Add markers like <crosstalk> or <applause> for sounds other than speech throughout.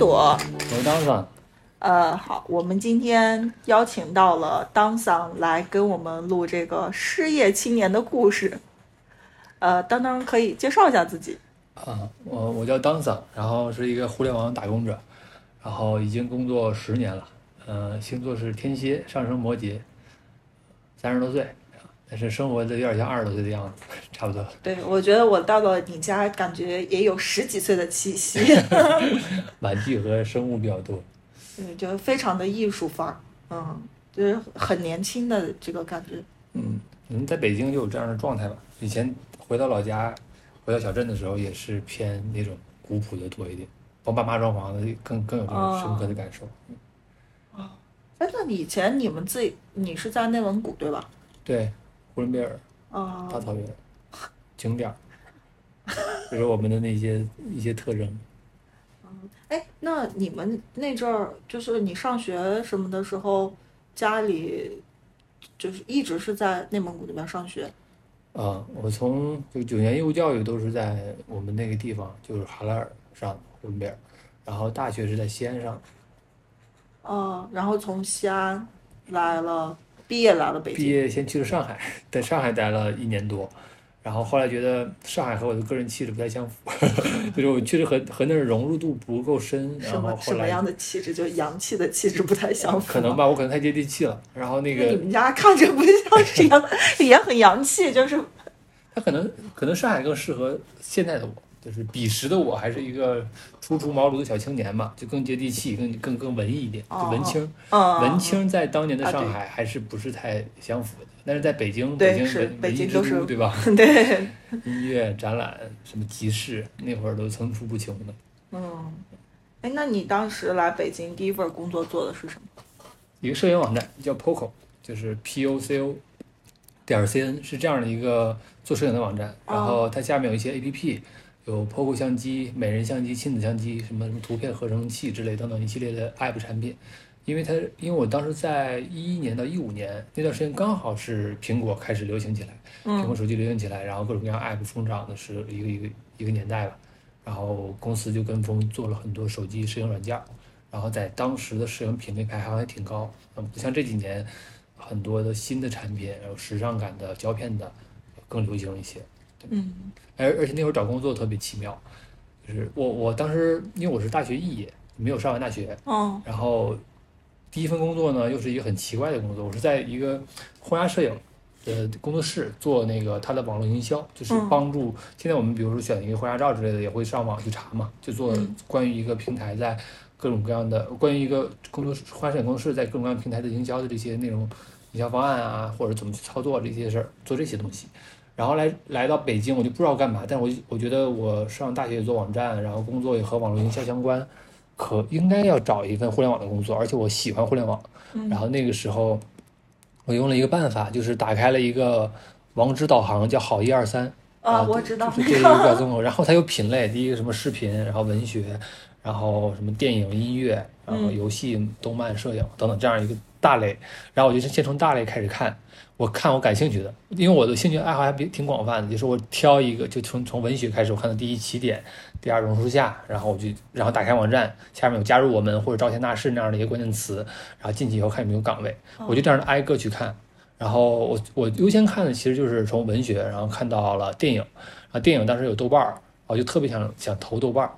朵。我是当桑。呃，好，我们今天邀请到了当桑来跟我们录这个失业青年的故事。呃，当当可以介绍一下自己。啊，我我叫当桑，然后是一个互联网打工者，然后已经工作十年了。呃，星座是天蝎，上升摩羯，三十多岁，但是生活的有点像二十多岁的样子，差不多。对，我觉得我到了你家，感觉也有十几岁的气息。<laughs> 玩具和生物比较多。对，就非常的艺术范儿，嗯，就是很年轻的这个感觉。嗯，可能在北京就有这样的状态吧。以前回到老家，回到小镇的时候，也是偏那种古朴的多一点，帮爸妈装房子更更有这种深刻的感受。哦哎，那你以前你们自己，你是在内蒙古对吧？对，呼伦贝尔啊、大草原景点儿，这是我们的那些 <laughs> 一些特征。哎，那你们那阵儿就是你上学什么的时候，家里就是一直是在内蒙古那边上学？啊，我从就九年义务教育都是在我们那个地方，就是哈拉尔上的呼伦贝尔，然后大学是在西安上的。哦、然后从西安来了，毕业来了北京毕。业先去了上海，<laughs> 在上海待了一年多，然后后来觉得上海和我的个人气质不太相符，<laughs> 就是我确实和和那儿融入度不够深，什么什么样的气质？就洋气的气质不太相符。可能。吧，我可能太接地气了，然后那个你们家看着不像是洋，<laughs> 也很洋气，就是他可能可能上海更适合现在的我，就是彼时的我还是一个初出茅庐的小青年嘛，就更接地气，更更更文艺一点，就文青。嗯，文青在当年的上海还是不是太相符的，但是在北京，北京文北文艺之京都对吧？<laughs> 对，<laughs> 音乐展览什么集市，那会儿都层出不穷的。嗯，哎，那你当时来北京第一份工作做的是什么？一个摄影网站叫 Poco，就是 P O C O 点 C N 是这样的一个做摄影的网站，哦然后它下面有一些 A P P，有 Poco 相机、美人相机、亲子相机，什么什么图片合成器之类等等一系列的 App 产品。因为它，因为我当时在一一年到一五年那段时间，刚好是苹果开始流行起来，苹果嗯手机流行起来，然后各种各样 App 疯涨的是一个一个一个年代吧。然后公司就跟风做了很多手机摄影软件儿，然后在当时的摄影品类排行还挺高。嗯，不像这几年很多的新的产品，然后时尚感的胶片的更流行一些。嗯而而且那会儿找工作特别奇妙，就是我我当时因为我是大学肄业，没有上完大学，嗯然后第一份工作呢，又是一个很奇怪的工作，我是在一个婚纱摄影的工作室做那个他的网络营销，就是嗯。帮助、现在我们比如说选一个婚纱照之类的，也会上网去查嘛，就做嗯。关于一个平台在各种各样的关于一个工作室婚纱摄影工作室在各种各样的平台的营销的这些内容、营销方案啊，或者怎么去操作这些事儿，做这些东西。然后来来到北京，我就不知道干嘛，但我我觉得我上大学也做网站，然后工作也和网络营销相关，可应该要找一份互联网的工作，而且我喜欢互联网。嗯然后那个时候，我用了一个办法，就是打开了一个网址导航，叫好一二三。啊，我知道就是这一个 <laughs> 表综合。然后它有品类，第一个什么视频，然后文学，然后什么电影、音乐，然后嗯游戏、动漫、摄影等等这样一个大类。然后我就先从大类开始看，我看我感兴趣的，因为我的兴趣爱好还比挺广泛的，就是我挑一个，就从从文学开始，我看到第一起点，第二榕树下，然后我就然后打开网站，下面有加入我们或者招贤纳士那样的一个关键词，然后进去以后看有没有岗位，我就这样的挨个去看。然后我我优先看的其实就是从文学，然后看到了电影，啊，电影当时有豆瓣儿，我就特别想想投豆瓣儿，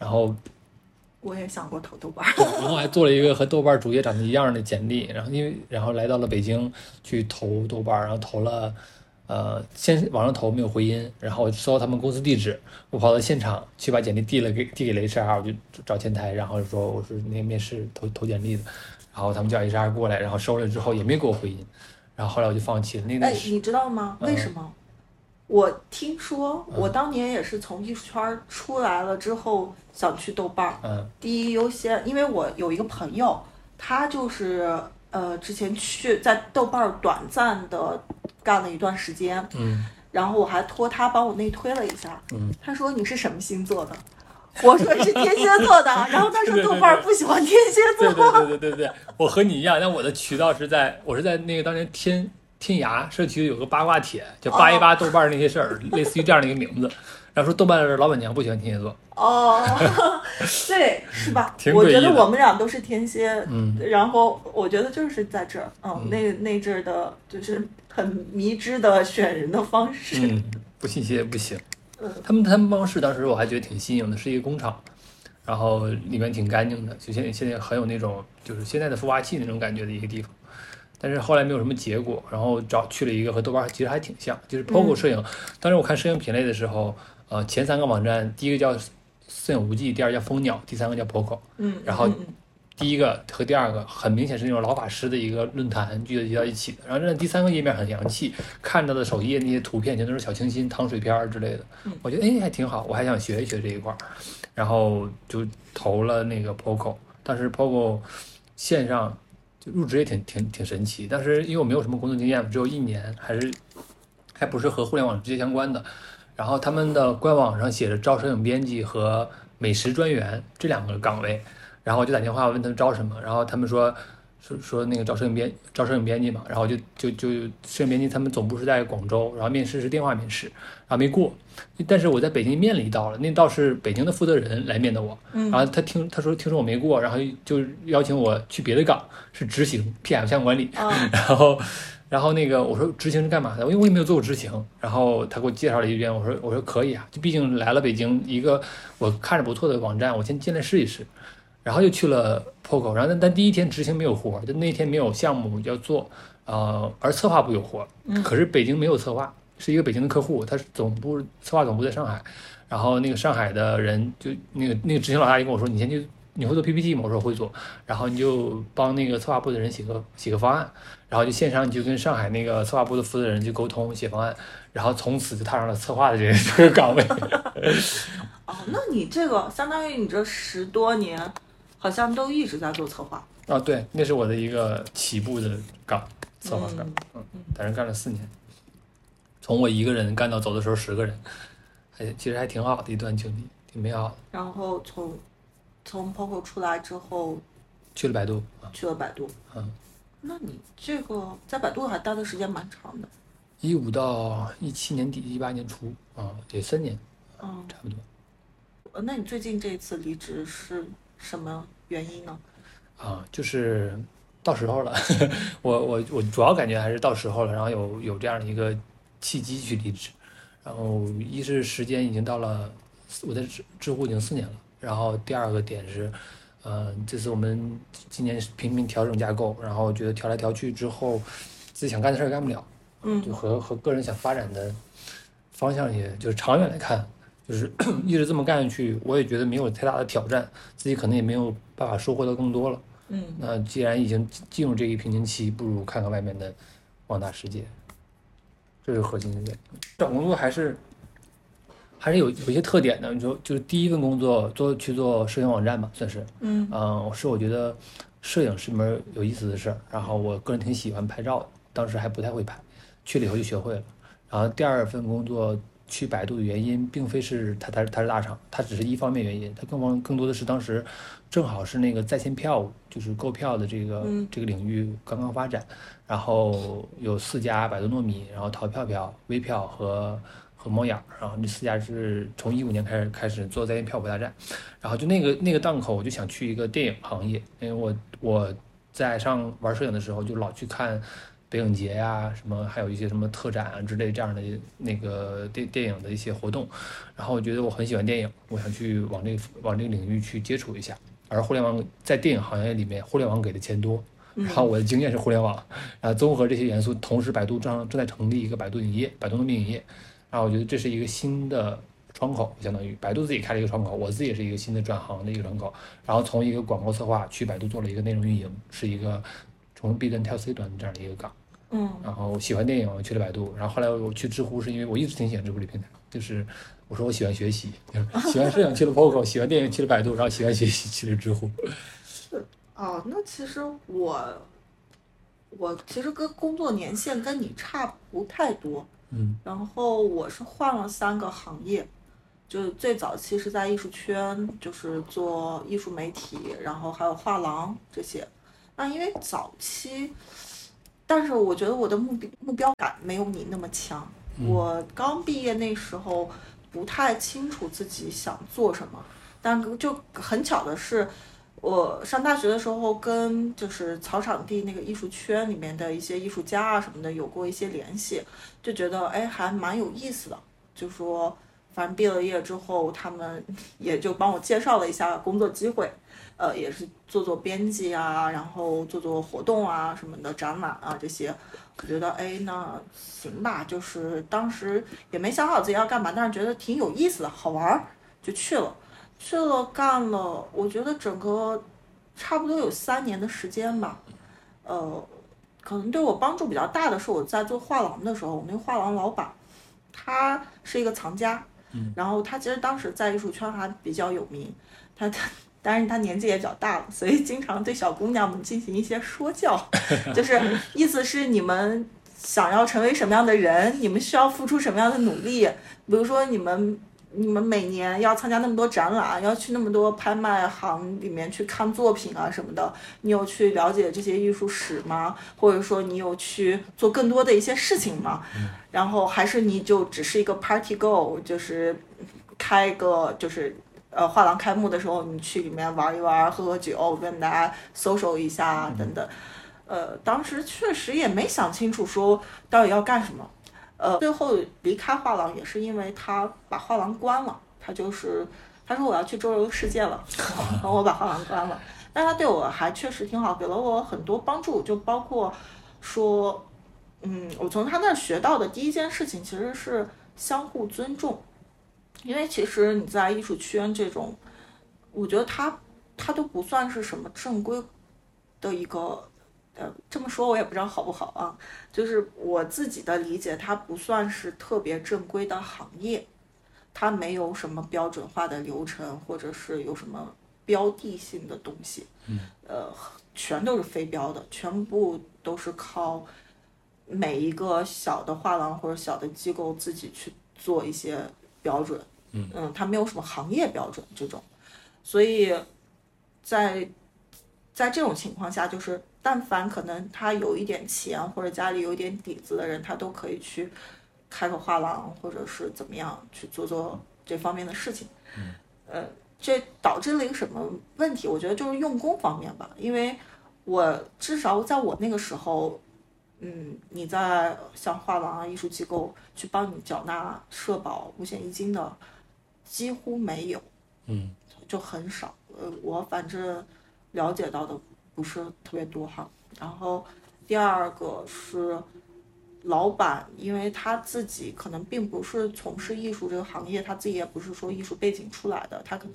然后我也想过投豆瓣儿。然后还做了一个和豆瓣儿主页长得一样的简历，然后因为然后来到了北京去投豆瓣儿，然后投了，呃，先网上投没有回音，然后我收到他们公司地址，我跑到现场去把简历递了给递给了 HR，我就找前台，然后说我是那个面试投投简历的，然后他们叫 HR 过来，然后收了之后也没给我回音，然后后来我就放弃了。那哎你知道吗？为什么？我听说，我当年也是从艺术圈儿出来了之后，想去豆瓣儿。嗯第一优先，因为我有一个朋友，他就是呃之前去在豆瓣儿短暂的干了一段时间，嗯然后我还托他帮我内推了一下。嗯，他说你是什么星座的？我说是天蝎座的，然后他说豆瓣儿不喜欢天蝎对座。对对对对对，我和你一样，但我的渠道是在我是在那个当年天天涯社区有个八卦帖，叫扒一扒豆瓣儿那些事儿，类似于这样的一个名字。然后说豆瓣的老板娘不喜欢天蝎座，哦，<laughs> 对，是吧？挺我觉得我们俩都是天蝎，嗯，然后我觉得就是在这儿，嗯，嗯那那阵儿的，就是很迷之的选人的方式，嗯，不信邪也不行。嗯他们他们办公室当时我还觉得挺新颖的，是一个工厂，然后里面挺干净的，就现在现在很有那种就是现在的孵化器那种感觉的一个地方。但是后来没有什么结果，然后找去了一个和豆瓣其实还挺像，就是 POGO 嗯摄影。当时我看摄影品类的时候，呃，前三个网站，第一个叫摄影无忌，第二个叫蜂鸟，第三个叫 POGO。嗯，然后第一个和第二个很明显是那种老法师的一个论坛聚集到一起的，然后那第三个页面很洋气，看到的首页那些图片全都是小清新、糖水片儿之类的嗯，我觉得哎还挺好，我还想学一学这一块儿，然后就投了那个 POCO，当时 POCO 线上就入职也挺挺挺神奇，当时因为我没有什么工作经验，只有一年，还是还不是和互联网直接相关的，然后他们的官网上写着招摄影编辑和美食专员这两个岗位。然后我就打电话问他们招什么，然后他们说说说那个招摄影编招摄影编辑嘛，然后就就就摄影编辑他们总部是在广州，然后面试是电话面试，然后没过，但是我在北京面了一道了，那道是北京的负责人来面的我，嗯然后他听他说听说我没过，然后就邀请我去别的岗是执行 PM 项目管理，嗯 <laughs> 然后，然后那个我说执行是干嘛的？因为我也没有做过执行。然后他给我介绍了一遍，我说我说可以啊，就毕竟来了北京一个我看着不错的网站，我先进来试一试。然后又去了 POCO，然后但但第一天执行没有活，就那天没有项目要做，呃，而策划部有活，嗯可是北京没有策划，是一个北京的客户，他是总部策划总部在上海，然后那个上海的人就那个那个执行老大就跟我说，你先去。你会做 PPT 吗？我说会做，然后你就帮那个策划部的人写个写个方案，然后就线上你就跟上海那个策划部的负责人去沟通写方案，然后从此就踏上了策划的这个 <laughs> 这个岗位。哦，那你这个相当于你这十多年，好像都一直在做策划，啊，对，那是我的一个起步的岗，策划岗，嗯嗯，在那干了四年，从我一个人干到走的时候十个人，还其实还挺好的一段经历，挺美好的。然后从从 POCO 出来之后去了百度啊，去了百度，嗯，那你这个在百度还待的时间蛮长的，一五到一七年底，一八年初啊，得三年嗯，差不多。呃那你最近这一次离职是什么原因呢？啊，就是到时候了。<laughs> 我我我主要感觉还是到时候了，然后有有这样的一个契机去离职，然后一是时间已经到了，我在知知乎已经四年了，然后第二个点是，呃，这次我们今年频频调整架构，然后觉得调来调去之后，自己想干的事儿干不了，嗯就和和个人想发展的方向也就是长远来看，就是 <clears throat> 一直这么干下去，我也觉得没有太大的挑战，自己可能也没有办法收获到更多了。嗯那既然已经进入这一瓶颈期，不如看看外面的广大世界，这是核心的原因。找工作还是还是有有一些特点的。你说，就是第一份工作做去做摄影网站吧，算是，嗯嗯，是我觉得摄影是门有意思的事儿。然后我个人挺喜欢拍照的，当时还不太会拍，去了以后就学会了。然后第二份工作去百度的原因，并非是它它它是大厂，它只是一方面原因，它更方更多的是当时正好是那个在线票务，就是购票的这个、嗯这个领域刚刚发展，然后有四家百度糯米，然后淘票票、微票和和猫眼儿，然后这四家是从一五年开始开始做在线票务大战，然后就那个那个档口，我就想去一个电影行业，因为我我在上玩摄影的时候就老去看。北影节呀、什么还有一些什么特展啊之类这样的那个电电影的一些活动，然后我觉得我很喜欢电影，我想去往这个往这个领域去接触一下。而互联网在电影行业里面，互联网给的钱多，嗯然后我的经验是互联网，然后综合这些元素，同时百度正正在成立一个百度影业，百度糯米影业，然后我觉得这是一个新的窗口，相当于百度自己开了一个窗口，我自己也是一个新的转行的一个窗口，然后从一个广告策划去百度做了一个内容运营，是一个从 B 端跳 C 端的这样的一个岗。嗯然后喜欢电影，我去了百度，然后后来我去知乎是因为我一直挺喜欢知乎这平台，就是我说我喜欢学习，就 <laughs> 是喜欢摄影去了 POCO，喜欢电影去了百度，然后喜欢学习去了知乎。是哦，那其实我我其实跟工作年限跟你差不太多，嗯然后我是换了三个行业，就最早期是在艺术圈，就是做艺术媒体，然后还有画廊这些。那因为早期，但是我觉得我的目标目标感没有你那么强。嗯我刚毕业那时候不太清楚自己想做什么，但就很巧的是，我上大学的时候跟就是草场地那个艺术圈里面的一些艺术家啊什么的有过一些联系，就觉得哎还蛮有意思的，就说反正毕了业之后，他们也就帮我介绍了一下工作机会，呃也是做做编辑啊，然后做做活动啊什么的展览啊这些，我觉得哎那行吧，就是当时也没想好自己要干嘛，但是觉得挺有意思的，好玩儿，就去了。去了干了，我觉得整个差不多有三年的时间吧。呃，可能对我帮助比较大的是我在做画廊的时候，我那个画廊老板他是一个藏家，然后他其实当时在艺术圈还比较有名，他他。<laughs> 但是他年纪也比较大了，所以经常对小姑娘们进行一些说教，<laughs> 就是意思是你们想要成为什么样的人，你们需要付出什么样的努力。比如说你们你们每年要参加那么多展览，要去那么多拍卖行里面去看作品啊什么的，你有去了解这些艺术史吗？或者说你有去做更多的一些事情吗？然后还是你就只是一个 party go，就是开个就是。呃，画廊开幕的时候，你去里面玩一玩，喝喝酒，跟大家 social 一下等等。呃，当时确实也没想清楚说到底要干什么。呃，最后离开画廊也是因为他把画廊关了，他就是他说我要去周游世界了，然后我把画廊关了。但他对我还确实挺好，给了我很多帮助，就包括说，嗯，我从他那儿学到的第一件事情其实是相互尊重。因为其实你在艺术圈这种，我觉得它它都不算是什么正规的一个，呃，这么说我也不知道好不好啊。就是我自己的理解，它不算是特别正规的行业，它没有什么标准化的流程，或者是有什么标的性的东西。嗯。呃，全都是非标的，全部都是靠每一个小的画廊或者小的机构自己去做一些。标准，嗯嗯，它没有什么行业标准这种，所以，在在这种情况下，就是但凡可能他有一点钱或者家里有一点底子的人，他都可以去开个画廊或者是怎么样去做做这方面的事情。嗯，呃，这导致了一个什么问题？我觉得就是用工方面吧，因为我至少在我那个时候。嗯，你在像画廊啊、艺术机构去帮你缴纳社保、五险一金的，几乎没有，嗯，就很少。呃，我反正了解到的不是特别多哈。然后第二个是老板，因为他自己可能并不是从事艺术这个行业，他自己也不是说艺术背景出来的，他可能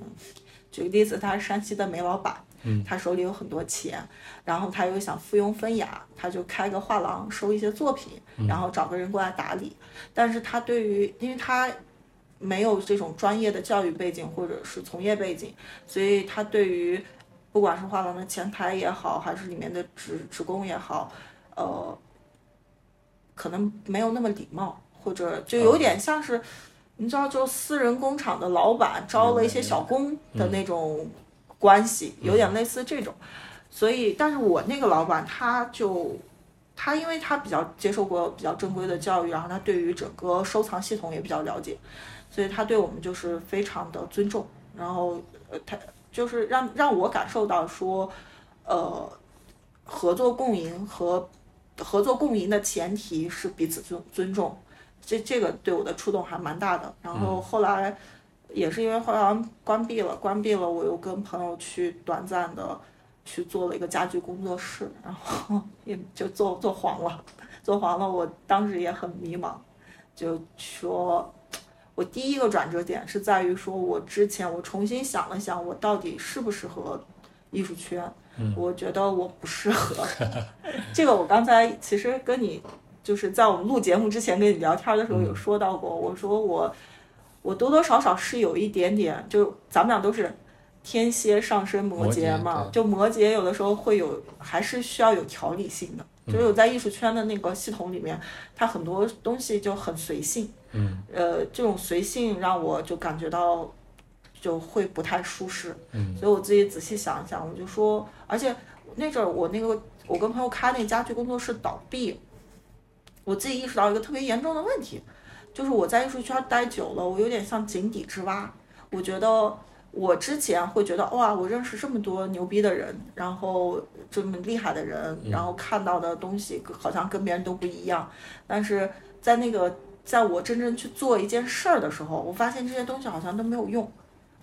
举个例子，他是山西的煤老板。他手里有很多钱，然后他又想附庸风雅，他就开个画廊收一些作品，然后找个人过来打理。但是他对于，因为他没有这种专业的教育背景或者是从业背景，所以他对于不管是画廊的前台也好，还是里面的职职工也好，呃，可能没有那么礼貌，或者就有点像是，你知道，就私人工厂的老板招了一些小工的那种。关系有点类似这种，所以，但是我那个老板他就，他因为他比较接受过比较正规的教育，然后他对于整个收藏系统也比较了解，所以他对我们就是非常的尊重，然后呃，他就是让让我感受到说，呃，合作共赢和合作共赢的前提是彼此尊尊重，这这个对我的触动还蛮大的，然后后来。也是因为画廊关闭了，关闭了，我又跟朋友去短暂的去做了一个家具工作室，然后 <laughs> 也就做做黄了，做黄了。我当时也很迷茫，就说，我第一个转折点是在于说，我之前我重新想了想，我到底适不适合艺术圈？我觉得我不适合。<laughs> 这个我刚才其实跟你就是在我们录节目之前跟你聊天的时候有说到过，我说我。我多多少少是有一点点，就咱们俩都是天蝎上升摩羯嘛，就摩羯有的时候会有，还是需要有条理性的。就是我在艺术圈的那个系统里面，它很多东西就很随性。嗯。呃，这种随性让我就感觉到就会不太舒适。嗯。所以我自己仔细想一想，我就说，而且那阵儿我那个我跟朋友开那家具工作室倒闭，我自己意识到一个特别严重的问题。就是我在艺术圈待久了，我有点像井底之蛙。我觉得我之前会觉得哇，我认识这么多牛逼的人，然后这么厉害的人，然后看到的东西好像跟别人都不一样。但是在那个在我真正去做一件事儿的时候，我发现这些东西好像都没有用。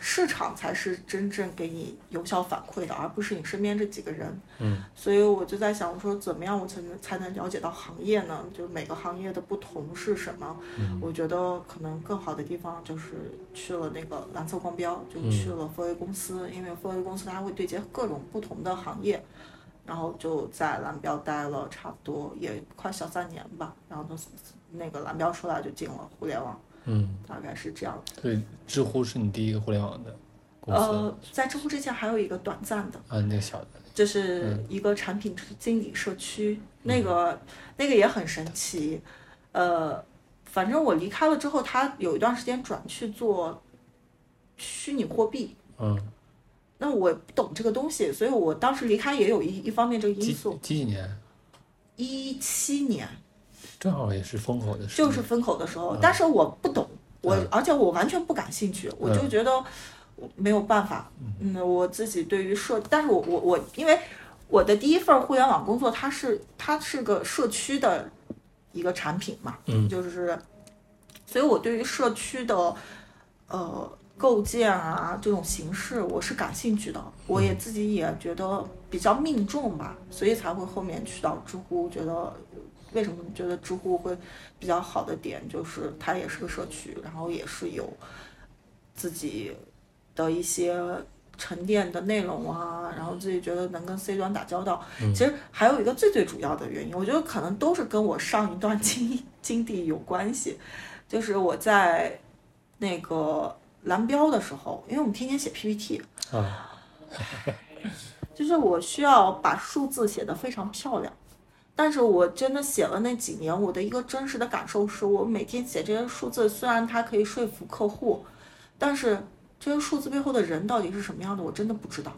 市场才是真正给你有效反馈的，而不是你身边这几个人。嗯，所以我就在想，我说怎么样我才能才能了解到行业呢？就每个行业的不同是什么？我觉得可能更好的地方就是去了那个蓝色光标，就去了富威公司，因为富威公司它会对接各种不同的行业，然后就在蓝标待了差不多也快小三年吧，然后从那个蓝标出来就进了互联网。嗯，大概是这样。对，知乎是你第一个互联网的公司。呃，在知乎之前还有一个短暂的啊，那个小的，就是一个产品经理社区，那个那个也很神奇。呃，反正我离开了之后，他有一段时间转去做虚拟货币。嗯。那我不懂这个东西，所以我当时离开也有一一方面这个因素。几几年？一七年。正好也是风口的时候，就是风口的时候，但是我不懂，我而且我完全不感兴趣，我就觉得没有办法。嗯，我自己对于社，但是我我我，因为我的第一份互联网工作，它是它是个社区的一个产品嘛，嗯，就是，所以我对于社区的呃构建啊这种形式，我是感兴趣的，我也自己也觉得比较命中吧，所以才会后面去到知乎，觉得。为什么觉得知乎会比较好的点，就是它也是个社区，然后也是有自己的一些沉淀的内容啊，然后自己觉得能跟 C 端打交道。其实还有一个最最主要的原因，我觉得可能都是跟我上一段经经历有关系，就是我在那个蓝标的时候，因为我们天天写 PPT 啊，就是我需要把数字写得非常漂亮。但是我真的写了那几年，我的一个真实的感受是，我每天写这些数字，虽然它可以说服客户，但是这些数字背后的人到底是什么样的，我真的不知道。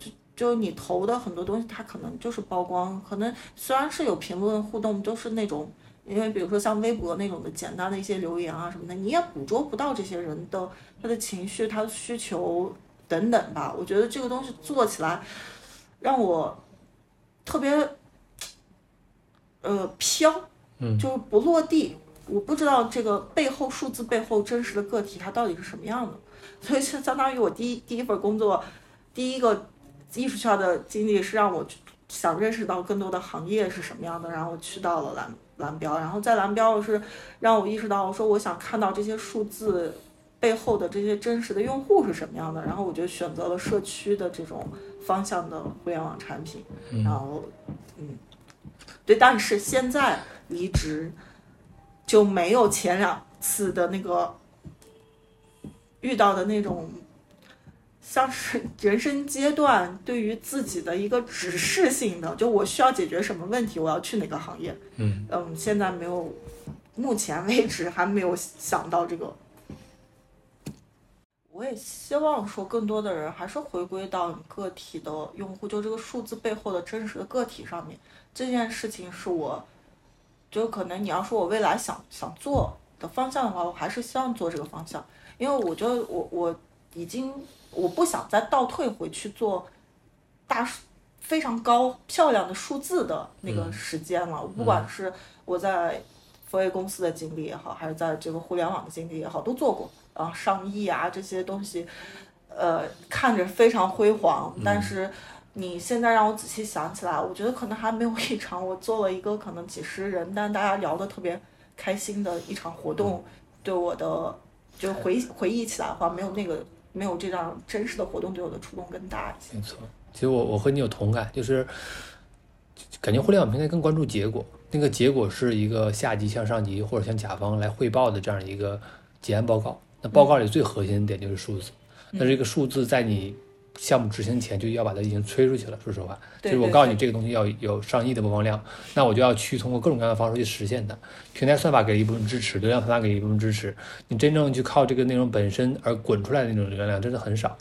就就你投的很多东西，它可能就是曝光，可能虽然是有评论互动，都是那种，因为比如说像微博那种的简单的一些留言啊什么的，你也捕捉不到这些人的他的情绪、他的需求等等吧。我觉得这个东西做起来，让我特别。呃，飘，嗯，就是不落地。我不知道这个背后数字背后真实的个体它到底是什么样的，<laughs> 所以相相当于我第一第一份工作，第一个艺术圈的经历是让我想认识到更多的行业是什么样的，然后去到了蓝蓝标，然后在蓝标是让我意识到，我说我想看到这些数字背后的这些真实的用户是什么样的，然后我就选择了社区的这种方向的互联网产品，然后嗯。对，但是现在离职就没有前两次的那个遇到的那种，像是人生阶段对于自己的一个指示性的，就我需要解决什么问题，我要去哪个行业。嗯嗯，现在没有，目前为止还没有想到这个。我也希望说，更多的人还是回归到个体的用户，就这个数字背后的真实的个体上面。这件事情是我，就可能你要说我未来想想做的方向的话，我还是希望做这个方向，因为我觉得我我已经我不想再倒退回去做大非常高漂亮的数字的那个时间了。不管是我在佛威公司的经历也好，还是在这个互联网的经历也好，都做过啊，上亿啊这些东西，呃，看着非常辉煌，但是。你现在让我仔细想起来，我觉得可能还没有一场我做了一个可能几十人，但大家聊得特别开心的一场活动，对我的就回回忆起来的话，没有那个没有这样真实的活动对我的触动更大一些。没错，其实我我和你有同感，就是感觉互联网平台更关注结果，那个结果是一个下级向上级或者向甲方来汇报的这样一个结案报告。那报告里最核心的点就是数字，那这个数字在你。项目执行前就要把它已经吹出去了。说实话，就是我告诉你这个东西要有上亿的播放量，那我就要去通过各种各样的方式去实现它。平台算法给一部分支持，流量算法给一部分支持，你真正去靠这个内容本身而滚出来的那种流量真的很少。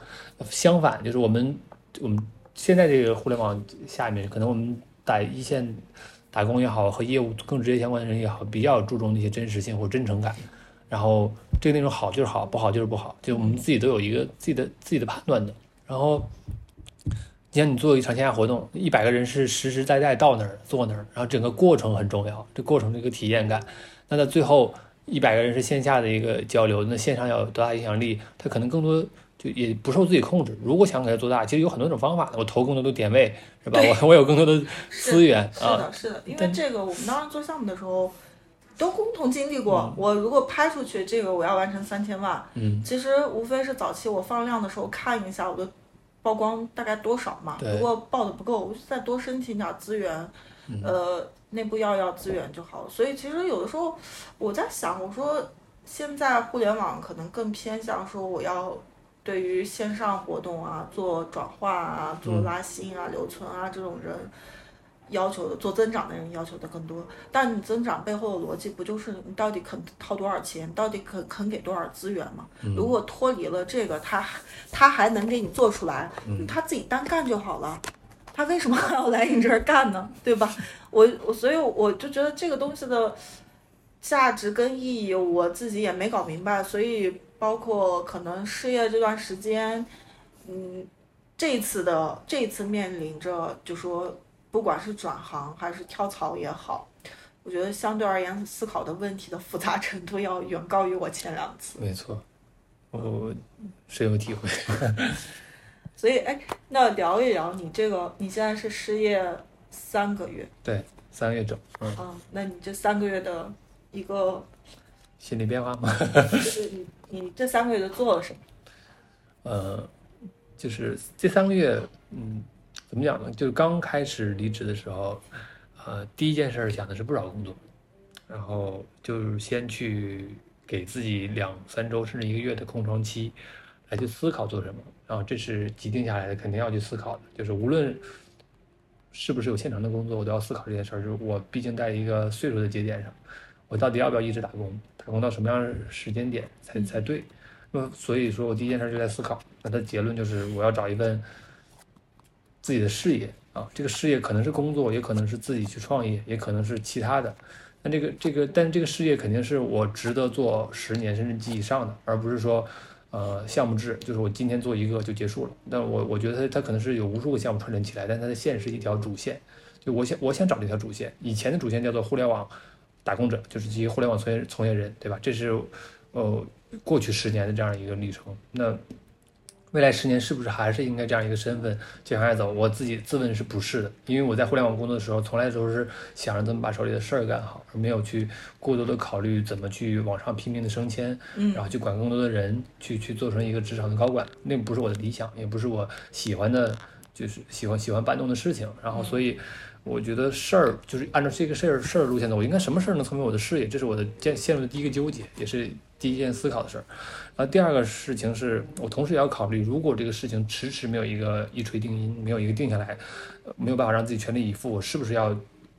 相反，就是我们我们现在这个互联网下面，可能我们在一线打工也好，和业务更直接相关的人也好，比较注重那些真实性或真诚感。然后这个内容好就是好，不好就是不好，就我们自己都有一个自己的自己的判断的。然后，你像你做一场线下活动，一百个人是实实在在到那儿坐那儿，然后整个过程很重要，这过程这个体验感。那在最后一百个人是线下的一个交流，那线上要有多大影响力？它可能更多就也不受自己控制。如果想给它做大，其实有很多种方法的。我投更多的点位，是吧？我我有更多的 <laughs> 资源是的，是的。因为这个，我们当时做项目的时候都共同经历过。我如果拍出去这个，我要完成三千万，嗯，其实无非是早期我放量的时候看一下我的曝光大概多少嘛。如果报的不够，再多申请点资源，呃。内部要要资源就好了，所以其实有的时候我在想，我说现在互联网可能更偏向说我要对于线上活动啊做转化啊、做拉新啊、留存啊这种人要求的，做增长的人要求的更多。但你增长背后的逻辑不就是你到底肯掏多少钱，到底肯肯给多少资源吗？如果脱离了这个，他他还能给你做出来，他自己单干就好了。他为什么还要来你这儿干呢？对吧？我我所以我就觉得这个东西的价值跟意义，我自己也没搞明白。所以包括可能失业这段时间，嗯，这次的这次面临着就说，不管是转行还是跳槽也好，我觉得相对而言思考的问题的复杂程度要远高于我前两次。没错，我深有体会。<laughs> 所以，哎，那聊一聊你这个，你现在是失业三个月，对，三个月整，嗯，啊，那你这三个月的一个心理变化吗？<laughs> 就是你，你这三个月都做了什么？呃，就是这三个月，嗯，怎么讲呢？就是刚开始离职的时候，呃，第一件事想的是不找工作，然后就是先去给自己两三周甚至一个月的空窗期，来去思考做什么。然后，这是既定下来的，肯定要去思考的。就是无论是不是有现成的工作，我都要思考这件事儿。就是我毕竟在一个岁数的节点上，我到底要不要一直打工？打工到什么样的时间点才才对？那么所以说我第一件事就在思考。那的结论就是我要找一份自己的事业啊，这个事业可能是工作，也可能是自己去创业，也可能是其他的。那这个这个，但这个事业肯定是我值得做十年甚至及以上的，而不是说。呃，项目制就是我今天做一个就结束了，但我我觉得它它可能是有无数个项目串联起来，但它的线是一条主线，就我想我想找这条主线。以前的主线叫做互联网打工者，就是这些互联网从业从业人，对吧？这是呃过去十年的这样一个历程。那未来十年是不是还是应该这样一个身份接下来走？我自己自问是不是的？因为我在互联网工作的时候，从来都是想着怎么把手里的事儿干好，而没有去过多的考虑怎么去往上拼命的升迁，然后去管更多的人，去去做成一个职场的高管，那不是我的理想，也不是我喜欢的，就是喜欢喜欢搬动的事情。然后所以我觉得事儿就是按照这个事儿事儿路线走，我应该什么事儿能成为我的事业？这是我的陷陷入的第一个纠结，也是第一件思考的事儿。然后第二个事情是我同时也要考虑，如果这个事情迟迟没有一个一锤定音，没有一个定下来，没有办法让自己全力以赴，我是不是要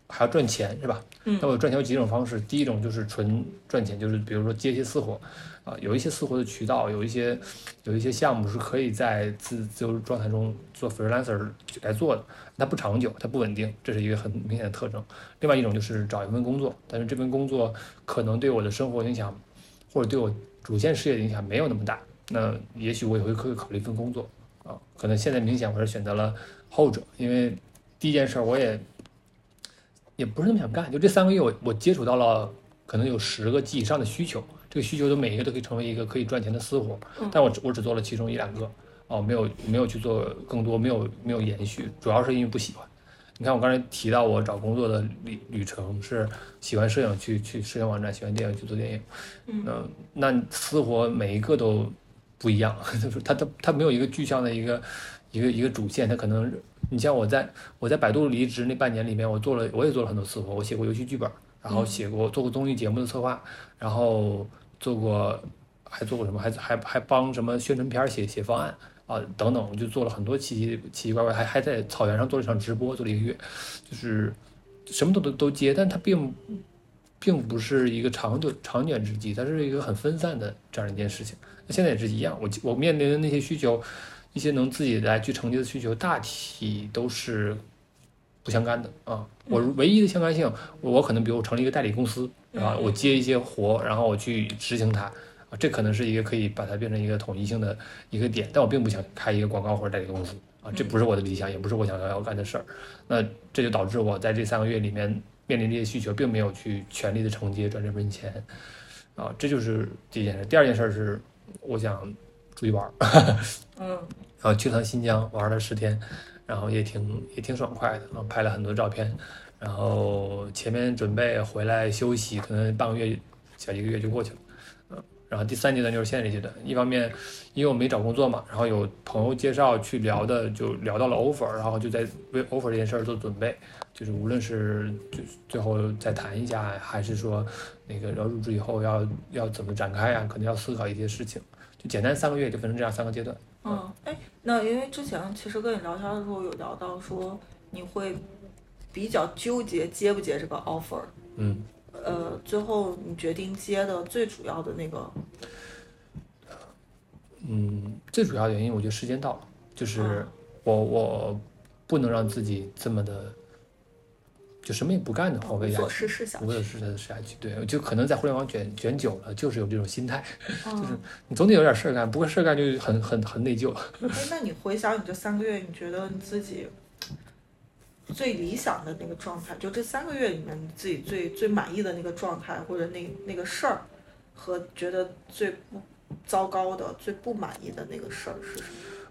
还要赚钱，是吧？嗯。那我赚钱有几种方式，第一种就是纯赚钱，就是比如说接一些私活，啊，有一些私活的渠道，有一些有一些项目是可以在自自由状态中做 freelancer 来做的，它不长久，它不稳定，这是一个很明显的特征。另外一种就是找一份工作，但是这份工作可能对我的生活影响，或者对我。主线事业的影响没有那么大，那也许我也会可以考虑一份工作啊。可能现在明显我是选择了后者，因为第一件事我也也不是那么想干。就这三个月，我我接触到了可能有十个及以上的需求，这个需求的每一个都可以成为一个可以赚钱的私活，但我只我只做了其中一两个，哦，没有没有去做更多，没有没有延续，主要是因为不喜欢。你看，我刚才提到我找工作的旅旅程是喜欢摄影去去摄影网站，喜欢电影去做电影。嗯，那私活每一个都不一样，<laughs> 就是它它它没有一个具象的一个一个一个主线。它可能你像我在我在百度离职那半年里面，我做了我也做了很多私活，我写过游戏剧本，然后写过做过综艺节目的策划，然后做过还做过什么，还还还帮什么宣传片写写方案。啊，等等，我就做了很多奇奇奇奇怪怪，还还在草原上做了一场直播，做了一个月，就是什么都都都接，但它并并不是一个长久长远之计，它是一个很分散的这样一件事情。那现在也是一样，我我面临的那些需求，一些能自己来去承接的需求，大体都是不相干的啊。我唯一的相干性，我可能比如我成立一个代理公司，然后我接一些活，然后我去执行它。啊，这可能是一个可以把它变成一个统一性的一个点，但我并不想开一个广告或者代理公司啊，这不是我的理想，也不是我想要要干的事儿。那这就导致我在这三个月里面面临这些需求，并没有去全力的承接赚这份钱啊，这就是第一件事。第二件事是，我想出去玩儿，嗯，<laughs> 然后去趟新疆玩了十天，然后也挺也挺爽快的，然后拍了很多照片，然后前面准备回来休息，可能半个月小一个月就过去了。然后第三阶段就是现在这阶段，一方面因为我没找工作嘛，然后有朋友介绍去聊的，就聊到了 offer，然后就在为 offer 这件事儿做准备，就是无论是就最后再谈一下，还是说那个要入职以后要要怎么展开啊，可能要思考一些事情，就简单三个月就分成这样三个阶段。嗯，哎，那因为之前其实跟你聊天的时候有聊到说你会比较纠结接不接这个 offer，嗯。呃，最后你决定接的最主要的那个，嗯，最主要的原因，我觉得时间到了，就是我我不能让自己这么的，就什么也不干的荒废下去，无所事事下去，无所事事下去，对，就可能在互联网卷卷久了，就是有这种心态，嗯就是你总得有点事儿干，不过事儿干就很很很内疚。哎，那你回想你这三个月，你觉得你自己最理想的那个状态，就这三个月里面你自己最最满意的那个状态，或者那那个事儿，和觉得最不糟糕的、最不满意的那个事儿是什么？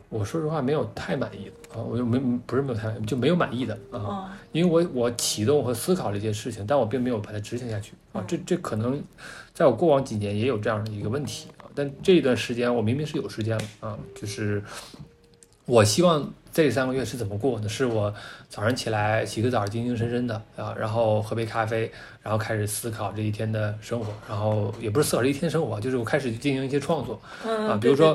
我说实话没有太满意啊，我就没不是没有太就没有满意的啊，嗯因为我我启动和思考了一些事情，但我并没有把它执行下去啊，这这可能在我过往几年也有这样的一个问题啊，但这一段时间我明明是有时间了啊，就是我希望这三个月是怎么过呢？是我早上起来洗个澡，精精神神的啊，然后喝杯咖啡，然后开始思考这一天的生活，然后也不是思考这一天生活，就是我开始进行一些创作，嗯啊比如说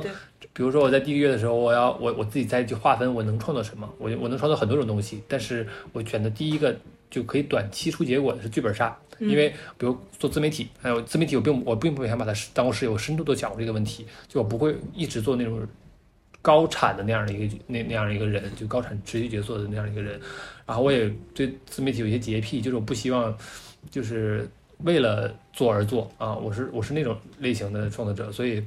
比如说我在第一个月的时候，我要我我自己再去划分我能创作什么，我我能创作很多种东西，但是我选的第一个就可以短期出结果的是剧本杀，嗯。因为比如做自媒体，还有自媒体我并我并不想把它当事业，我深度的讲过这个问题，就我不会一直做那种高产的那样的一个那那样的一个人，就高产持续角色的那样的一个人，然后我也对自媒体有一些洁癖，就是我不希望就是为了做而做啊，我是我是那种类型的创作者，所以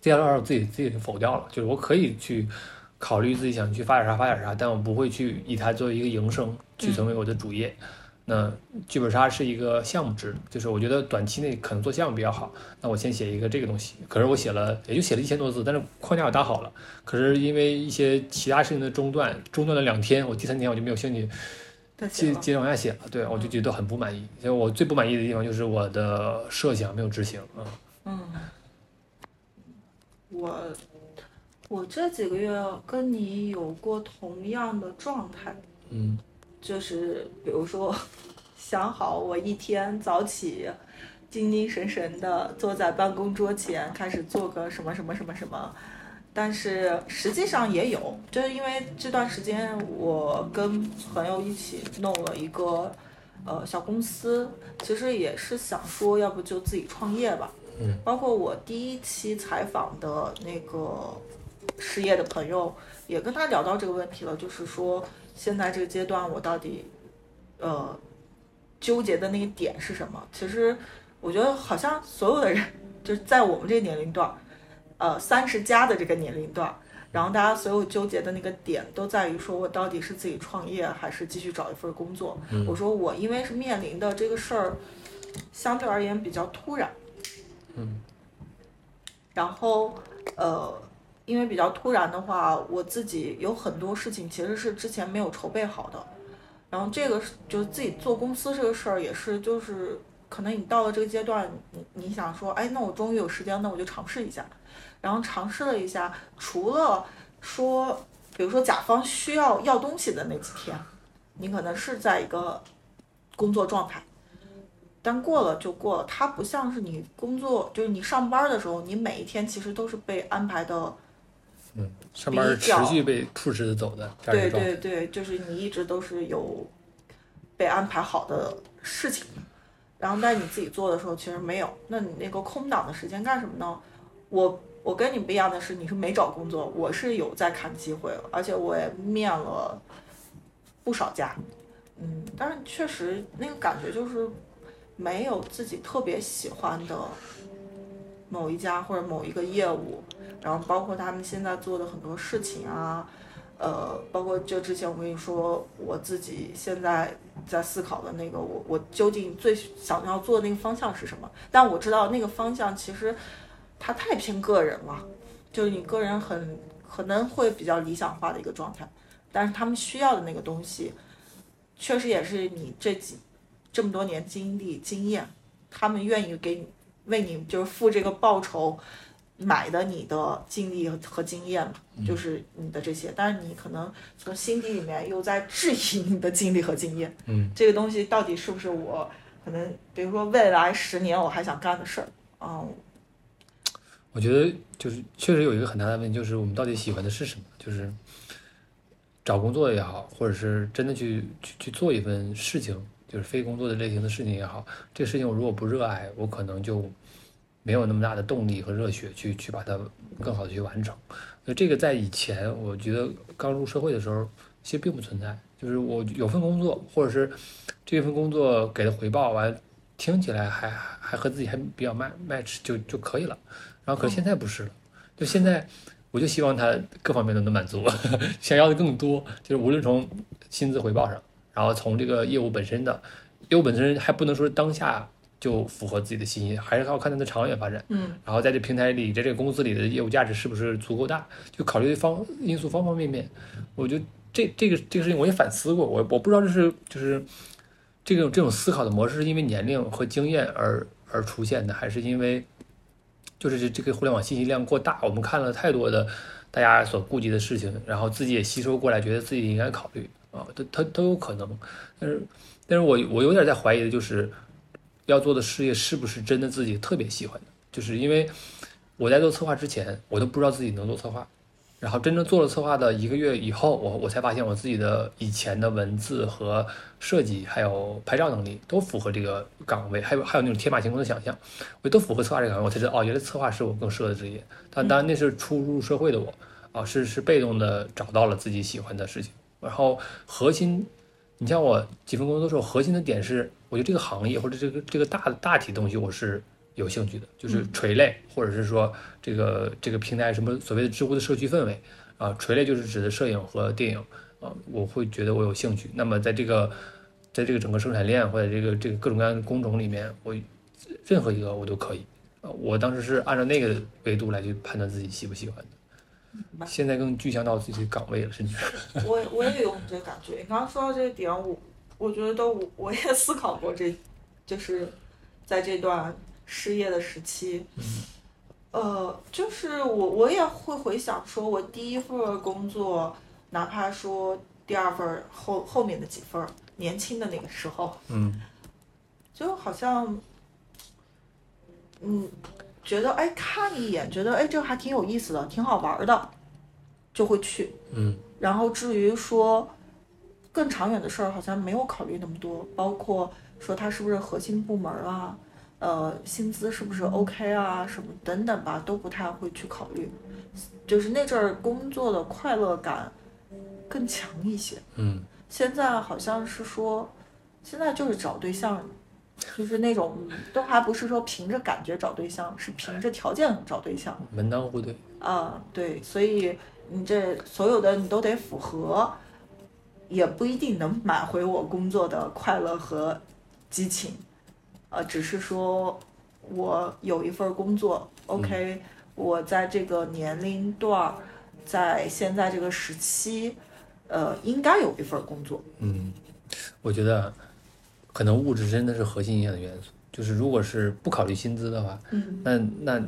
这要让我自己自己就否掉了，就是我可以去考虑自己想去发点啥发点啥，但我不会去以它作为一个营生去成为我的主业。那剧本杀是一个项目制，就是我觉得短期内可能做项目比较好。那我先写一个这个东西，可是我写了也就写了一千多字，但是框架我搭好了。可是因为一些其他事情的中断，中断了两天，我第三天我就没有兴趣接接着往下写了。对，我就觉得很不满意。所以我最不满意的地方就是我的设想没有执行啊。嗯，我我这几个月跟你有过同样的状态，嗯就是比如说想好我一天早起，精精神神的坐在办公桌前开始做个什么什么什么什么，但是实际上也有，就是因为这段时间我跟朋友一起弄了一个呃小公司，其实也是想说要不就自己创业吧。嗯，包括我第一期采访的那个失业的朋友，也跟他聊到这个问题了，就是说现在这个阶段我到底呃纠结的那个点是什么？其实我觉得好像所有的人就是在我们这个年龄段儿，呃三十加的这个年龄段儿，然后大家所有纠结的那个点都在于说我到底是自己创业还是继续找一份工作。嗯我说我因为是面临的这个事儿，相对而言比较突然。嗯然后呃，因为比较突然的话，我自己有很多事情其实是之前没有筹备好的。然后这个是就是自己做公司这个事儿，也是就是可能你到了这个阶段，你你想说，哎，那我终于有时间，那我就尝试一下。然后尝试了一下，除了说，比如说甲方需要要东西的那几天，你可能是在一个工作状态。但过了就过了，它不像是你工作，就是你上班的时候，你每一天其实都是被安排的，嗯，上班是持续被 push 着走的对。对对，就是你一直都是有被安排好的事情，然后但你自己做的时候其实没有，那你那个空档的时间干什么呢？我我跟你不一样的是，你是没找工作，我是有在看机会，而且我也面了不少家，嗯，但是确实那个感觉就是没有自己特别喜欢的某一家或者某一个业务，然后包括他们现在做的很多事情啊，呃，包括就之前我跟你说我自己现在在思考的那个我我究竟最想要做的那个方向是什么？但我知道那个方向其实它太偏个人了，就是你个人很可能会比较理想化的一个状态，但是他们需要的那个东西，确实也是你这几这么多年经历经验，他们愿意给你为你就是付这个报酬。买的你的经历和经验嘛，就是你的这些，但是你可能从心底里面又在质疑你的经历和经验，嗯，这个东西到底是不是我可能，比如说未来十年我还想干的事儿啊？我觉得就是确实有一个很大的问题，就是我们到底喜欢的是什么？就是找工作也好，或者是真的去去去做一份事情，就是非工作的类型的事情也好，这个事情我如果不热爱，我可能就。没有那么大的动力和热血去去把它更好的去完成，所以这个在以前我觉得刚入社会的时候其实并不存在，就是我有份工作，或者是这份工作给的回报完，听起来还还和自己还比较 match match 就就可以了。然后可是现在不是了，就现在我就希望他各方面都能满足，<laughs> 想要的更多，就是无论从薪资回报上，然后从这个业务本身的业务本身还不能说当下。就符合自己的信心意，还是要看它的长远发展。嗯，然后在这平台里，在这个公司里的业务价值是不是足够大？就考虑方因素方方面面。我觉得这这个这个事情我也反思过，我我不知道这是就是这种这种思考的模式是因为年龄和经验而而出现的，还是因为就是这这个互联网信息量过大，我们看了太多的大家所顾及的事情，然后自己也吸收过来，觉得自己应该考虑啊，都它都有可能。但是但是我我有点在怀疑的就是。要做的事业是不是真的自己特别喜欢的？就是因为我在做策划之前，我都不知道自己能做策划，然后真正做了策划的一个月以后，我我才发现我自己的以前的文字和设计还有拍照能力都符合这个岗位，还有还有那种天马行空的想象，我都符合策划这个岗位，我才知道哦，原来策划是我更适合的职业。但当然那是初入社会的我啊，是是被动的找到了自己喜欢的事情，然后核心。你像我几份工作的时候，核心的点是，我觉得这个行业或者这个这个大大体东西我是有兴趣的，就是垂类，或者是说这个这个平台什么所谓的知乎的社区氛围啊，垂类就是指的摄影和电影啊，我会觉得我有兴趣。那么在这个在这个整个生产链或者这个这个各种各样的工种里面，我任何一个我都可以啊。我当时是按照那个维度来去判断自己喜不喜欢的。现在更具象到自己的岗位了，甚至。我我也有这个感觉。你刚刚说到这个点，我我觉得都我也思考过，这就是在这段失业的时期，呃，就是我我也会回想，说我第一份工作，哪怕说第二份后后面的几份，年轻的那个时候，嗯，就好像，嗯。觉得哎，看一眼，觉得哎，这个还挺有意思的，挺好玩的，就会去。嗯。然后至于说更长远的事儿，好像没有考虑那么多，包括说他是不是核心部门啊，呃，薪资是不是 OK 啊，什么等等吧，都不太会去考虑。就是那阵儿工作的快乐感更强一些。嗯。现在好像是说，现在就是找对象。就是那种都还不是说凭着感觉找对象，是凭着条件找对象，门当户对啊，对，所以你这所有的你都得符合，也不一定能买回我工作的快乐和激情，呃，只是说我有一份工作，OK，我在这个年龄段，在现在这个时期，呃，应该有一份工作。嗯，我觉得。可能物质真的是核心影响的元素，就是如果是不考虑薪资的话，嗯，那那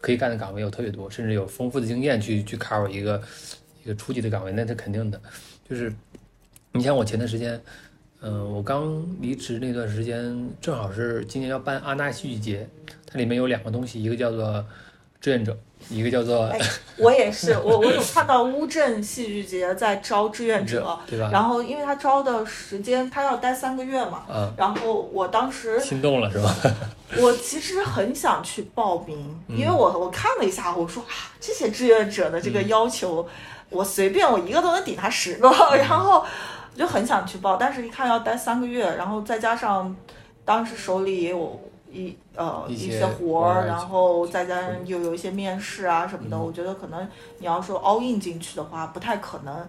可以干的岗位有特别多，甚至有丰富的经验去去 cover 一个一个初级的岗位，那是肯定的。就是你像我前段时间，嗯，我刚离职那段时间，正好是今年要办阿纳戏剧节，它里面有两个东西，一个叫做志愿者。一个叫做，我也是，<laughs> 我我有看到乌镇戏剧节在招志愿者，对吧？然后因为他招的时间，他要待三个月嘛，嗯，然后我当时心动了是吧？<laughs> 我其实很想去报名，因为我我看了一下，我说啊，这些志愿者的这个要求，我随便我一个都能顶他十个，然后我就很想去报，但是一看要待三个月，然后再加上当时手里也有一呃一些些活活儿儿，然后再加上又有一些面试啊什么的，嗯我觉得可能你要说 all in 进去的话，不太可能，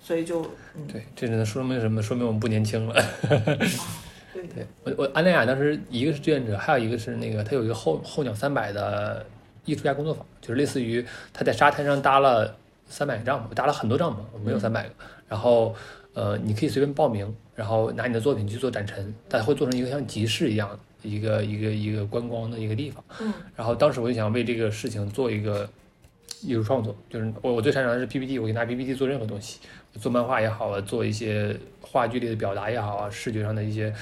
所以就嗯，对，这只能说明什么？说明我们不年轻了。<laughs> 对对我，我安奈亚当时一个是志愿者，还有一个是那个他有一个候候鸟三百的艺术家工作坊，就是类似于他在沙滩上搭了三百个帐篷，搭了很多帐篷，我没有三百个。然后呃，你可以随便报名，然后拿你的作品去做展陈，他会做成一个像集市一样的一个一个一个观光的一个地方。嗯然后当时我就想为这个事情做一个艺术创作，就是我我最擅长的是 PPT，我可以拿 PPT 做任何东西，做漫画也好啊，做一些话剧里的表达也好啊，视觉上的一些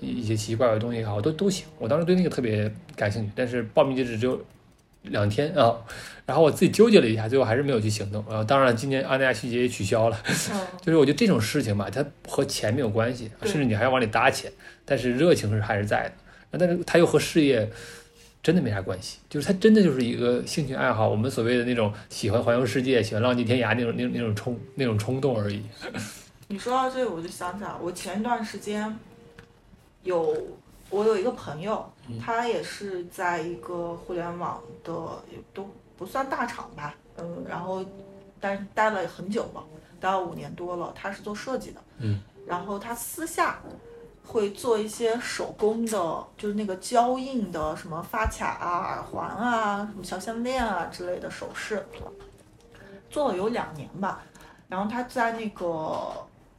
一一些奇奇怪怪的东西也好，都都行。我当时对那个特别感兴趣，但是报名截止只有两天啊，然后我自己纠结了一下，最后还是没有去行动。然后当然今年阿那亚戏节也取消了，嗯，<laughs> 就是我觉得这种事情吧，它和钱没有关系，甚至你还要往里搭钱，但是热情是还是在的。那但是它又和事业真的没啥关系，就是它真的就是一个兴趣爱好，我们所谓的那种喜欢环游世界、喜欢浪迹天涯那种那种那种冲那种冲动而已。<laughs> 你说到这个，我就想起来，我前一段时间有我有一个朋友，嗯。他也是在一个互联网的，也都不算大厂吧，嗯，然后但是待了很久了，待了五年多了，他是做设计的，嗯，然后他私下会做一些手工的，就是那个胶印的什么发卡啊、耳环啊、什么小项链啊之类的首饰，做了有两年吧。然后他在那个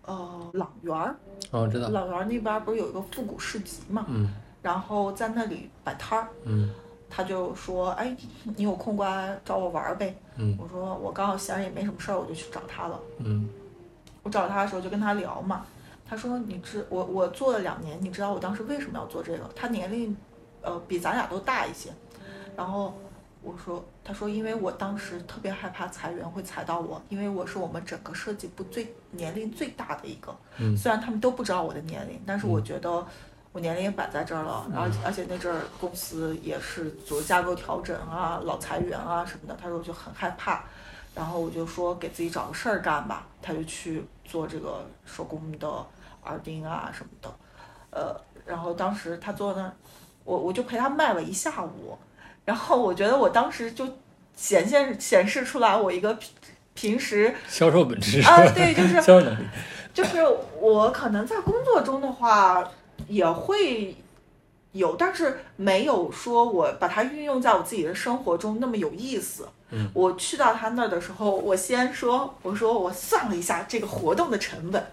呃朗园儿，哦，知道，朗园儿那边儿不是有一个复古市集嘛，嗯然后在那里摆摊儿，嗯他就说：“哎，你有空过来找我玩儿呗。”嗯我说：“我刚好闲着也没什么事儿，我就去找他了。”嗯我找他的时候就跟他聊嘛，他说你知我我做了两年，你知道我当时为什么要做这个？他年龄呃比咱俩都大一些，然后我说他说因为我当时特别害怕裁员会裁到我，因为我是我们整个设计部最年龄最大的一个，嗯虽然他们都不知道我的年龄，但是我嗯觉得。我年龄也摆在这儿了，而而且那阵儿公司也是做架构调整啊、老裁员啊什么的，他说我就很害怕，然后我就说给自己找个事儿干吧，他就去做这个手工的耳钉啊什么的，呃，然后当时他做的，我我就陪他卖了一下午，然后我觉得我当时就显现显示出来我一个平平时销售本质啊对就是销售能力，就是我可能在工作中的话也会有，但是没有说我把它运用在我自己的生活中那么有意思。嗯。我去到他那儿的时候，我先说，我说我算了一下这个活动的成本，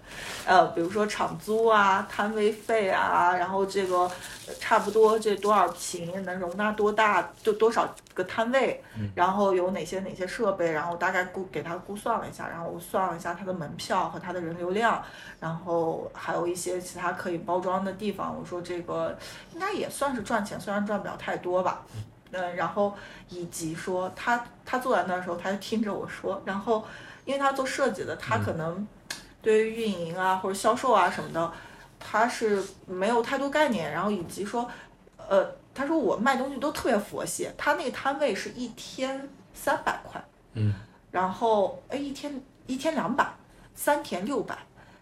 呃，比如说场租啊、摊位费啊，然后这个呃差不多这多少平能容纳多大，就多少个摊位，嗯。然后有哪些哪些设备，然后大概估给他估算了一下，然后我算了一下他的门票和他的人流量，然后还有一些其他可以包装的地方，我说这个应该也算是赚钱，虽然赚不了太多吧。嗯，然后以及说他他坐在那儿的时候，他就听着我说，然后因为他做设计的，他可能对于运营啊或者销售啊什么的，他是没有太多概念，然后以及说，呃，他说我卖东西都特别佛系，他那个摊位是一天三百块，嗯。然后哎一天一天两百，三天六百，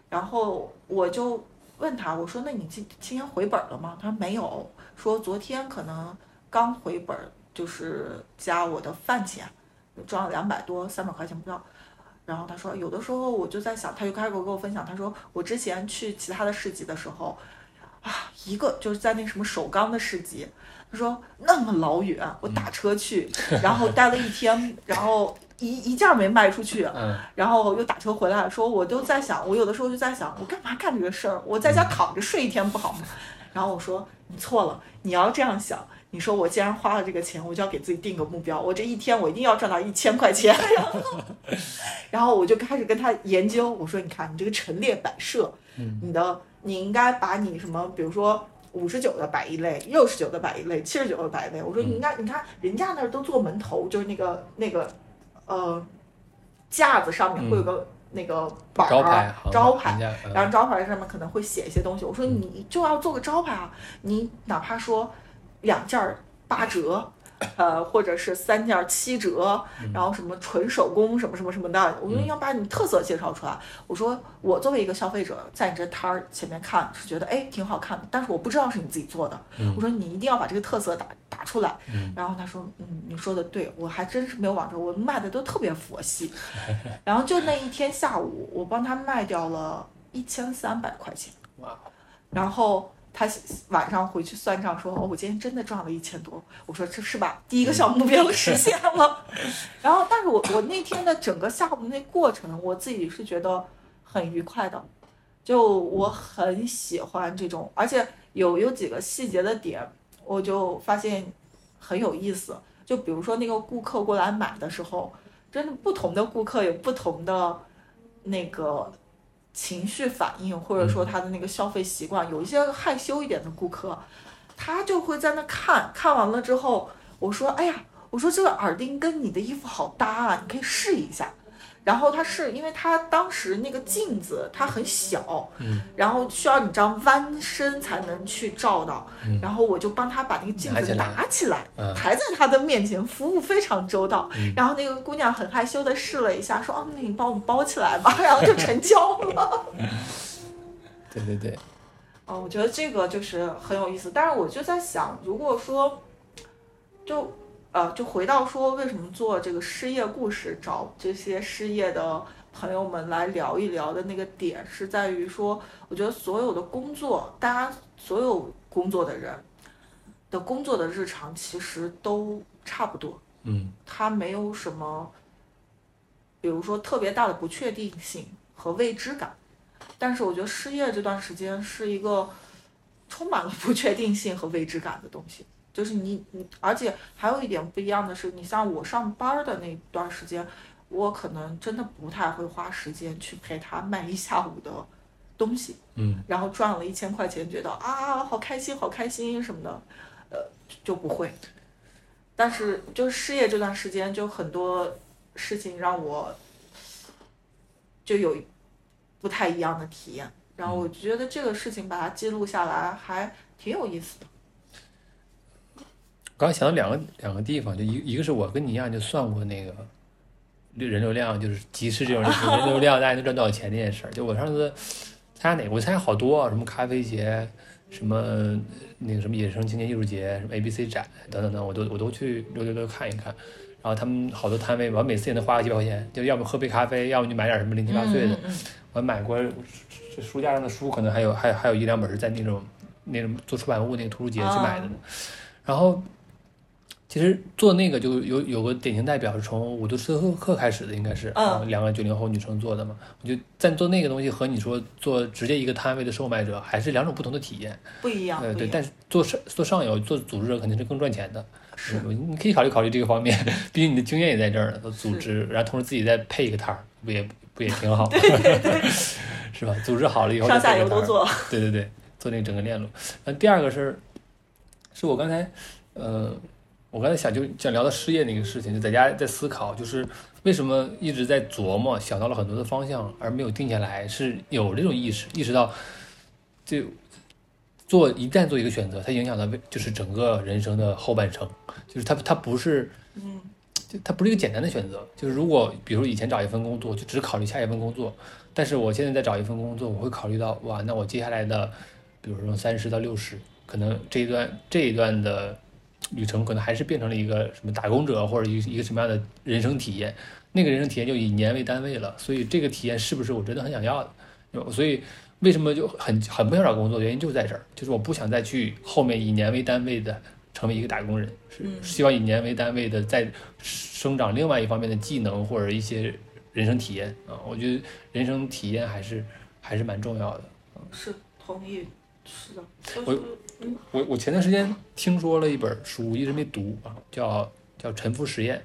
然后我就问他，我说那你今今天回本了吗？他说没有，说昨天可能刚回本，就是加我的饭钱，赚了两百多三百块钱不到。然后他说，有的时候我就在想，他就开始给我分享，他说我之前去其他的市集的时候，啊，一个就是在那什么首钢的市集，他说那么老远，我打车去，<laughs> 然后待了一天，然后一一件儿没卖出去，嗯然后又打车回来，说我都在想，我有的时候就在想，我干嘛干这个事儿？我在家躺着睡一天不好吗？然后我说你错了，你要这样想。你说我既然花了这个钱，我就要给自己定个目标，我这一天我一定要赚到一千块钱。然后，然后我就开始跟他研究，我说你看你这个陈列摆设，嗯你的你应该把你什么，比如说五十九的摆一类，六十九的摆一类，七十九的摆一类。我说你应该，你看人家那儿都做门头，就是那个那个呃架子上面会有个那个板儿、招牌然后招牌上面可能会写一些东西。我说你就要做个招牌啊，你哪怕说两件儿八折，呃，或者是三件七折，然后什么纯手工什么什么什么的，我们要把你特色介绍出来。我说我作为一个消费者，在你这摊儿前面看是觉得哎挺好看的，但是我不知道是你自己做的。我说你一定要把这个特色打打出来。然后他说嗯，你说的对，我还真是没有往这，我卖的都特别佛系。然后就那一天下午，我帮他卖掉了一千三百块钱。哇！然后他晚上回去算账说：“哦，我今天真的赚了一千多。”我说：“这是吧？第一个小目标实现了。<laughs> ”然后，但是我我那天的整个下午那过程，我自己是觉得很愉快的，就我很喜欢这种，而且有有几个细节的点，我就发现很有意思。就比如说那个顾客过来买的时候，真的不同的顾客有不同的那个。情绪反应，或者说他的那个消费习惯，有一些害羞一点的顾客，他就会在那看看完了之后，我说：“哎呀，我说这个耳钉跟你的衣服好搭啊，你可以试一下。”然后他是因为他当时那个镜子它很小，嗯，然后需要你这样弯身才能去照到，然后我就帮他把那个镜子拿起来，抬在他的面前，服务非常周到。然后那个姑娘很害羞的试了一下，说：“哦，那你帮我们包起来吧。<laughs> ”然后就成交了。<laughs> 对对对。哦，我觉得这个就是很有意思，但是我就在想，如果说，就。呃，就回到说为什么做这个失业故事，找这些失业的朋友们来聊一聊的那个点，是在于说，我觉得所有的工作，大家所有工作的人的工作的日常其实都差不多，嗯，他没有什么，比如说特别大的不确定性和未知感，但是我觉得失业这段时间是一个充满了不确定性和未知感的东西。就是你你，而且还有一点不一样的是，你像我上班的那段时间，我可能真的不太会花时间去陪他卖一下午的东西，嗯，然后赚了一千块钱，觉得啊好开心好开心什么的，呃就不会。但是就失业这段时间，就很多事情让我就有不太一样的体验，然后我觉得这个事情把它记录下来还挺有意思的。刚想到两个两个地方，就一一个是我跟你一样就算过那个人流量，就是集市这种人流量，大家能赚多少钱这件事儿。就我上次参加哪个？我参加好多，什么咖啡节，什么那个什么野生青年艺术节，什么 A B C 展等等等，我都我都去溜溜溜看一看。然后他们好多摊位，我每次也能花个几百块钱，就要么喝杯咖啡，要么就买点什么零七八碎的。我买过这书架上的书，可能还有还有还有一两本是在那种那种做出版物那个图书节去买的。然后。其实做那个就有有个典型代表是从五度斯托克开始的，应该是两个九零后女生做的嘛。我就在做那个东西和你说做直接一个摊位的售卖者还是两种不同的体验，不一样。对对，但是做上做上游做组织者肯定是更赚钱的。是，你可以考虑考虑这个方面，<laughs> 毕竟你的经验也在这儿呢。组织，然后同时自己再配一个摊儿，不也不也挺好？对对对，<laughs> 是吧？组织好了以后，上下游都做。对对对，做那个整个链路。那第二个是，是我刚才呃。我刚才想就想聊到失业那个事情，就在家在思考，就是为什么一直在琢磨，想到了很多的方向，而没有定下来，是有这种意识，意识到，就做一旦做一个选择，它影响到就是整个人生的后半程，就是它它不是，嗯，就它不是一个简单的选择，就是如果比如以前找一份工作，就只考虑下一份工作，但是我现在在找一份工作，我会考虑到哇，那我接下来的，比如说三十到六十，可能这一段这一段的。旅程可能还是变成了一个什么打工者或者一一个什么样的人生体验，那个人生体验就以年为单位了，所以这个体验是不是我真的很想要的？所以为什么就很很不想找工作？原因就在这儿，就是我不想再去后面以年为单位的成为一个打工人，是希望以年为单位的再生长另外一方面的技能或者一些人生体验啊，我觉得人生体验还是还是蛮重要的。是同意，是的，我。我我前段时间听说了一本书，一直没读啊，叫叫《沉浮实验》，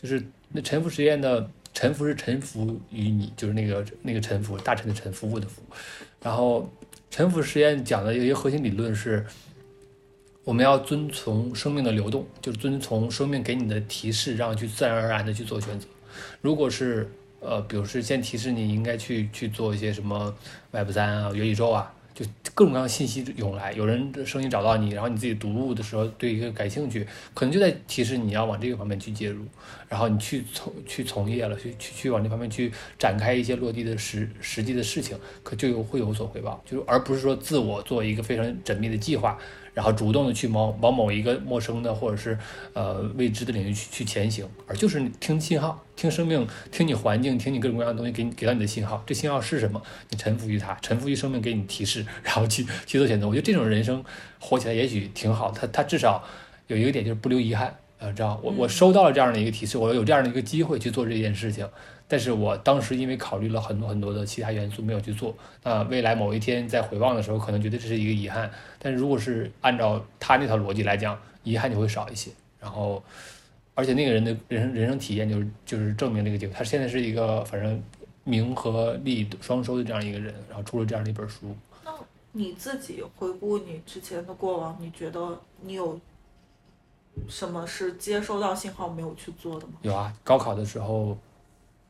就是那沉浮实验的沉浮是臣服于你，就是那个那个臣服，大臣的臣，服务的服。然后沉浮实验讲的有一个核心理论是，我们要遵从生命的流动，就遵从生命给你的提示，让去自然而然的去做选择。如果是呃，比如是先提示你应该去去做一些什么 Web 三啊、元宇宙啊。就各种各样信息涌来，有人的声音找到你，然后你自己读物的时候对一个感兴趣，可能就在提示你要往这个方面去介入，然后你去从去从业了，去去去往这方面去展开一些落地的实实际的事情，可就有会有所回报，就是而不是说自我做一个非常缜密的计划。然后主动的去往往某一个陌生的或者是呃未知的领域去去前行，而就是听信号，听生命，听你环境，听你各种各样的东西给你给到你的信号，这信号是什么？你臣服于它，臣服于生命给你提示，然后去去做选择。我觉得这种人生活起来也许挺好，他他至少有一个点就是不留遗憾，呃，知道我我收到了这样的一个提示，我有这样的一个机会去做这件事情。但是我当时因为考虑了很多很多的其他元素，没有去做。那未来某一天在回望的时候，可能觉得这是一个遗憾。但是如果是按照他那套逻辑来讲，遗憾就会少一些。然后，而且那个人的人生人生体验就是就是证明这个结果。他现在是一个反正名和利双收的这样一个人，然后出了这样的一本书。那你自己回顾你之前的过往，你觉得你有什么是接收到信号没有去做的吗？有啊，高考的时候。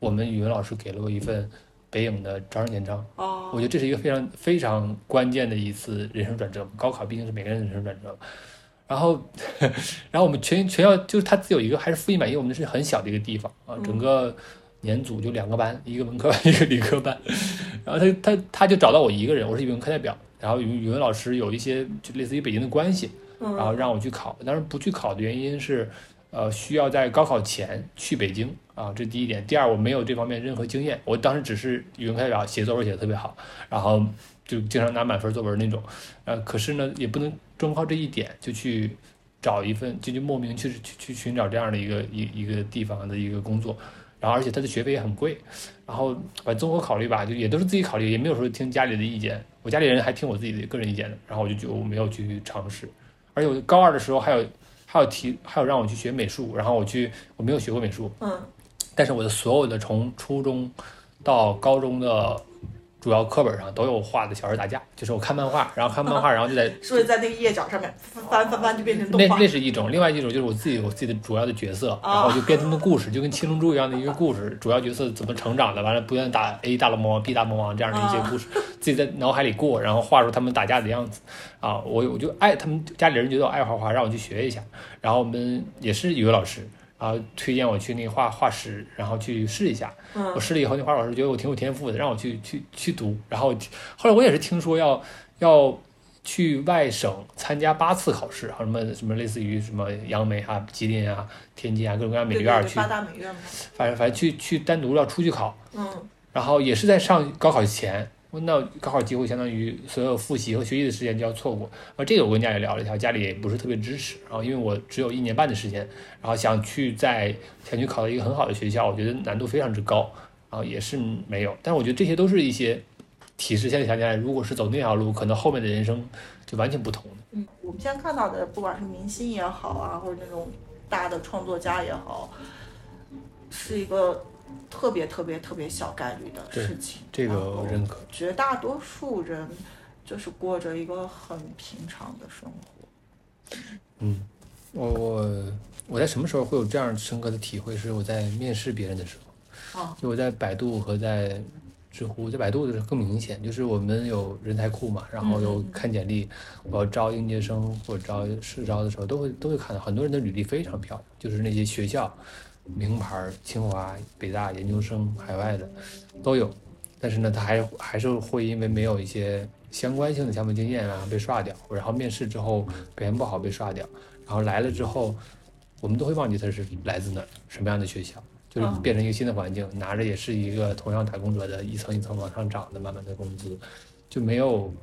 我们语文老师给了我一份北影的招生简章，我觉得这是一个非常非常关键的一次人生转折。高考毕竟是每个人的人生转折，然后，<laughs> 然后我们全全校就是他自有一个还是复印版，因为我们是很小的一个地方啊，整个年组就两个班，一个文科班，一个理科班，<laughs> 然后他他他就找到我一个人，我是语文课代表，然后语语文老师有一些就类似于北京的关系，然后让我去考，但是不去考的原因是。呃，需要在高考前去北京啊，这第一点。第二，我没有这方面任何经验，我当时只是语文课代表，写作文写的特别好，然后就经常拿满分作文那种。呃，可是呢，也不能专靠这一点就去找一份，就就莫名去去去寻找这样的一个一一个地方的一个工作。然后，而且他的学费也很贵。然后，反综合考虑吧，就也都是自己考虑，也没有说听家里的意见。我家里人还听我自己的个人意见的。然后我就就没有去尝试。而且我高二的时候还有。还有提，还有让我去学美术，然后我去，我没有学过美术，嗯，但是我的所有的从初中到高中的。主要课本上都有画的小人打架，就是我看漫画，然后看漫画，<laughs> 然后就在是不是在那个页角上面翻翻翻就变成动画？那那是一种，另外一种就是我自己有自己的主要的角色，然后就编他们故事，就跟七龙珠一样的一个故事，主要角色怎么成长的，完了不断打 A 大龙魔王、B 大魔王这样的一些故事，自己在脑海里过，然后画出他们打架的样子。啊，我我就爱他们家里人觉得我爱画画，让我去学一下，然后我们也是语文老师。然后推荐我去那个画画室，然后去试一下。我试了以后，那画老师觉得我挺有天赋的，让我去去去读。然后后来我也是听说要要去外省参加八次考试，什么什么类似于什么杨梅啊、吉林啊、天津啊各种各样美院去。八大美院吗？反正反正去去单独要出去考。嗯。然后也是在上高考前。那高考机会相当于所有复习和学习的时间就要错过，而这个我跟家里聊了一下，家里也不是特别支持。然后因为我只有一年半的时间，然后想去在想去考到一个很好的学校，我觉得难度非常之高，然后也是没有。但是我觉得这些都是一些提示。现在想起来，如果是走那条路，可能后面的人生就完全不同。嗯，我们现在看到的，不管是明星也好啊，或者那种大的创作家也好，是一个。特别特别特别小概率的事情，这个我认可。绝大多数人就是过着一个很平常的生活。嗯，我我我在什么时候会有这样深刻的体会？是我在面试别人的时候。啊。就我在百度和在知乎，在百度的时候更明显，就是我们有人才库嘛，然后有看简历，我要招应届生或者招试招的时候，都会都会看到很多人的履历非常漂亮，就是那些学校。名牌，清华、北大研究生，海外的都有，但是呢，他还还是会因为没有一些相关性的项目经验，然后被刷掉，然后面试之后表现不好被刷掉，然后来了之后，我们都会忘记他是来自哪儿，什么样的学校，就是变成一个新的环境，拿着也是一个同样打工者的一层一层往上涨的慢慢的工资，就没有。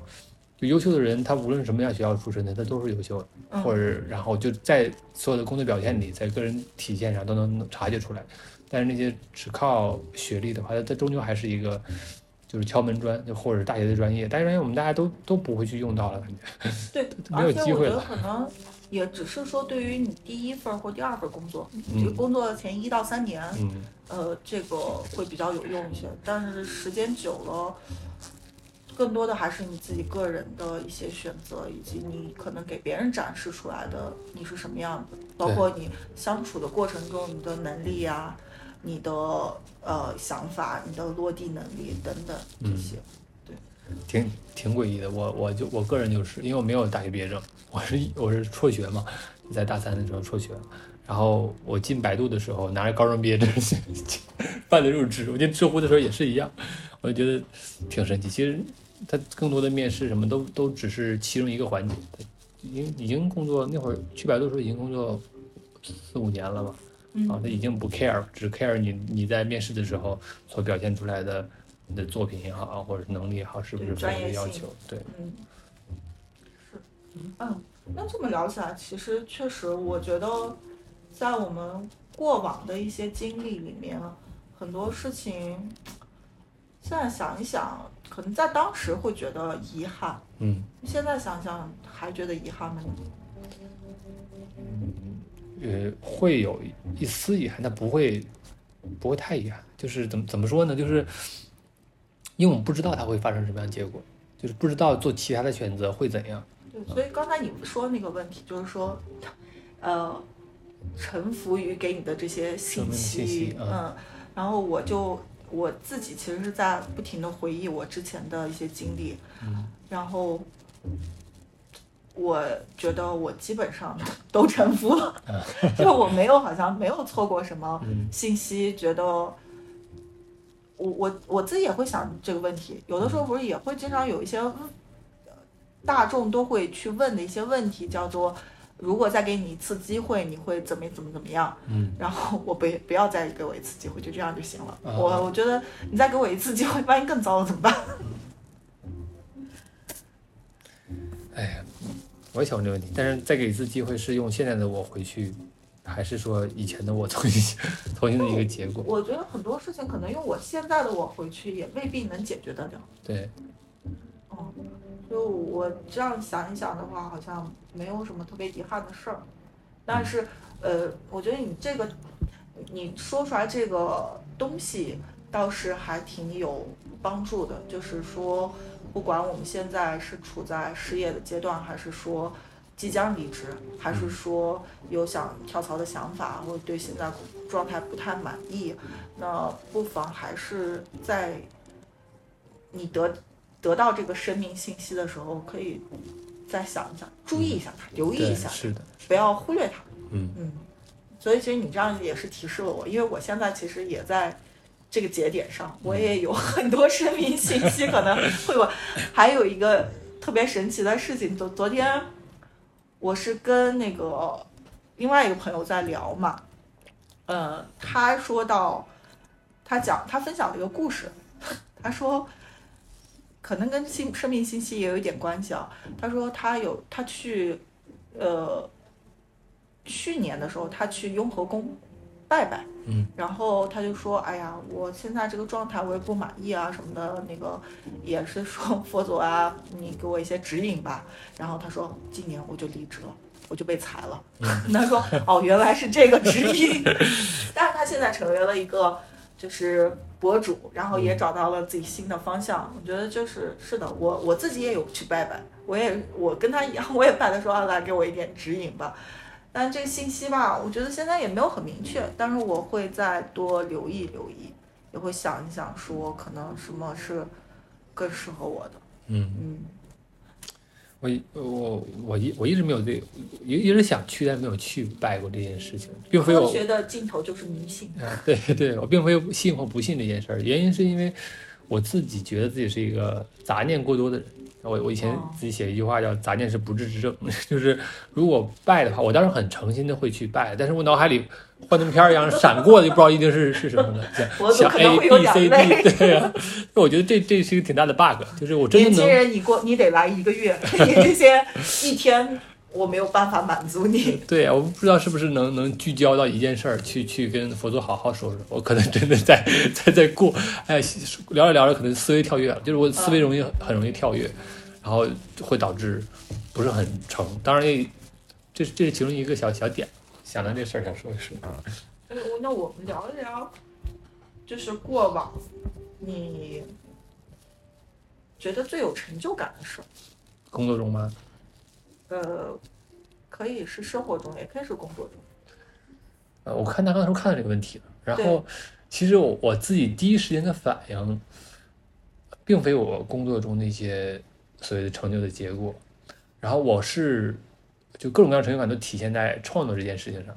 就优秀的人，他无论什么样学校出身的，他都是优秀的，或者然后就在所有的工作表现里，在个人体现上都能察觉出来。但是那些只靠学历的话，他他终究还是一个就是敲门砖，就或者是大学的专业，大学专业我们大家都都不会去用到了，感觉对，<laughs> 没有机会了。可能也只是说，对于你第一份或第二份工作，这个工作前一到三年，呃，这个会比较有用一些，但是时间久了。更多的还是你自己个人的一些选择，以及你可能给别人展示出来的你是什么样的，包括你相处的过程中你的能力呀、你的呃想法、你的落地能力等等这些。对，挺挺诡异的。我我就我个人就是因为我没有大学毕业证，我是我是辍学嘛，在大三的时候辍学，然后我进百度的时候拿着高中毕业证 <laughs> 办的入职，我进知乎的时候也是一样，我就觉得挺神奇。其实他更多的面试什么都都只是其中一个环节，已经已经工作那会儿去百度的时候已经工作四五年了吧。啊，他已经不 care，只 care 你你在面试的时候所表现出来的你的作品也好，或者是能力也好，是不是符合要求？对，嗯，是，嗯，那这么聊起来，其实确实，我觉得在我们过往的一些经历里面，很多事情现在想一想，可能在当时会觉得遗憾，嗯，现在想想还觉得遗憾吗？嗯。呃，会有一丝遗憾，但不会，不会太遗憾。就是怎么怎么说呢？就是因为我们不知道它会发生什么样的结果，就是不知道做其他的选择会怎样。对，所以刚才你说那个问题，就是说，呃，臣服于给你的这些信息，嗯，然后我就我自己其实是在不停的回忆我之前的一些经历，嗯，然后。我觉得我基本上都臣服了，<laughs> 就我没有好像没有错过什么信息。觉得我我我自己也会想这个问题，有的时候不是也会经常有一些大众都会去问的一些问题，叫做如果再给你一次机会，你会怎么怎么怎么样？嗯，然后我不不要再给我一次机会，就这样就行了。我我觉得你再给我一次机会，万一更糟了怎么办？哎呀。我也想问这个问题，但是再给一次机会是用现在的我回去，还是说以前的我重新重新的一个结果？我觉得很多事情可能用我现在的我回去也未必能解决得了。对，嗯，就我这样想一想的话，好像没有什么特别遗憾的事儿。但是，呃，我觉得你这个你说出来这个东西倒是还挺有帮助的，就是说。不管我们现在是处在失业的阶段，还是说即将离职，还是说有想跳槽的想法，或者对现在状态不太满意，那不妨还是在你得得到这个生命信息的时候，可以再想一想，注意一下它，留意一下，是的，不要忽略它。嗯嗯，所以其实你这样也是提示了我，因为我现在其实也在。这个节点上，我也有很多生命信息可能会有。还有一个特别神奇的事情，昨昨天我是跟那个另外一个朋友在聊嘛，呃，他说到他讲他分享了一个故事，他说可能跟信生命信息也有一点关系啊。他说他有他去呃去年的时候，他去雍和宫拜拜。嗯，然后他就说：“哎呀，我现在这个状态我也不满意啊，什么的，那个也是说佛祖啊，你给我一些指引吧。”然后他说：“今年我就离职了，我就被裁了。”他说：“哦，原来是这个指引。<laughs> ”但是他现在成为了一个就是博主，然后也找到了自己新的方向。我觉得就是是的，我我自己也有去拜拜，我也我跟他一样，<laughs> 我也拜他说啊：“来给我一点指引吧。”但这个信息吧，我觉得现在也没有很明确，但是我会再多留意留意，也会想一想，说可能什么是更适合我的。嗯嗯，我我我一我一直没有这，一一直想去，但没有去拜过这件事情，并非我科学的尽头就是迷信。啊，对 <laughs> 对，我并非信或不信这件事儿，原因是因为我自己觉得自己是一个杂念过多的人。我我以前自己写一句话叫“杂念是不治之症”，<laughs> 就是如果拜的话，我当时很诚心的会去拜，但是我脑海里幻灯片一样闪过的，就不知道一定是是什么了。<laughs> 想 A B C D，对呀，我觉得这这是一个挺大的 bug，就是我真的能。年轻人，你过你得来一个月，<laughs> 你这些一天我没有办法满足你。对呀，我不知道是不是能能聚焦到一件事儿，去去跟佛祖好好说说。我可能真的在在在过，哎，聊着聊着可能思维跳跃了，就是我思维容易很容易跳跃。然后会导致不是很成，当然也这这是其中一个小小点，想到这事儿想说一说啊。那我们聊一聊，就是过往你觉得最有成就感的事儿。工作中吗？呃，可以是生活中，也可以是工作中。呃，我看他刚才说看到这个问题了，然后其实我我自己第一时间的反应。并非我工作中那些所谓的成就的结果。然后我是就各种各样成就感都体现在创作这件事情上。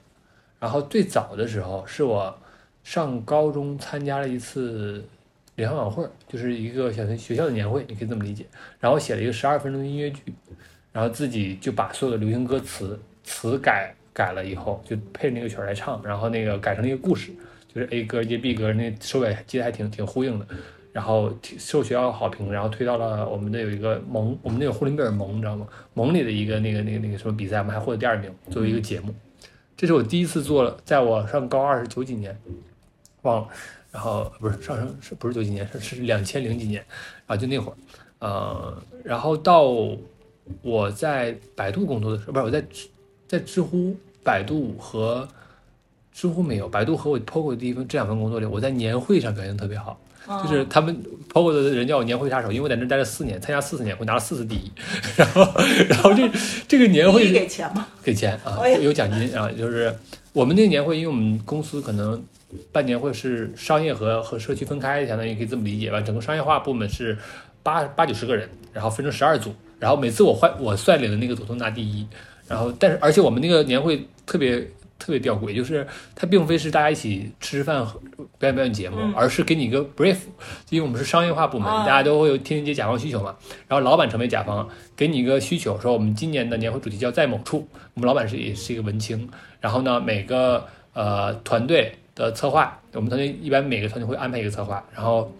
然后最早的时候是我上高中参加了一次联欢晚会，就是一个小学学校的年会，你可以这么理解。然后写了一个十二分钟的音乐剧，然后自己就把所有的流行歌词词改改了以后，就配那个曲儿来唱，然后那个改成一个故事，就是 A 歌接 B 歌，那收尾接的还挺挺呼应的。然后受学校好评，然后推到了我们的有一个盟，我们那个呼伦贝尔盟，你知道吗？盟里的一个那个那个那个什么比赛，我们还获得第二名，作为一个节目。这是我第一次做了，在我上高二是九几年，忘了，然后不是上升是不是九几年是是两千零几年，然后就那会儿，呃，然后到我在百度工作的时候，不是我在知在知乎、百度和知乎没有，百度和我 POGO 的第一份这两份工作里，我在年会上表现特别好。就是他们 POGO 的人叫我年会杀手，因为我在那待了四年，参加四次年会，拿了四次第一。<laughs> 然后，然后这 <laughs> 这个年会给钱吗？给钱啊，有奖金啊。就是我们那个年会，因为我们公司可能办年会是商业和和社区分开，相当于可以这么理解吧。整个商业化部门是八八九十个人，然后分成十二组，然后每次我换我率领的那个组都拿第一。然后，但是而且我们那个年会特别。特别吊诡，就是它并非是大家一起吃吃饭、表演表演节目，而是给你一个 brief，因为我们是商业化部门，大家都会有天天接甲方需求嘛。然后老板成为甲方，给你一个需求，说我们今年的年会主题叫在某处。我们老板是也是一个文青。然后呢，每个呃团队的策划，我们团队一般每个团队会安排一个策划，然后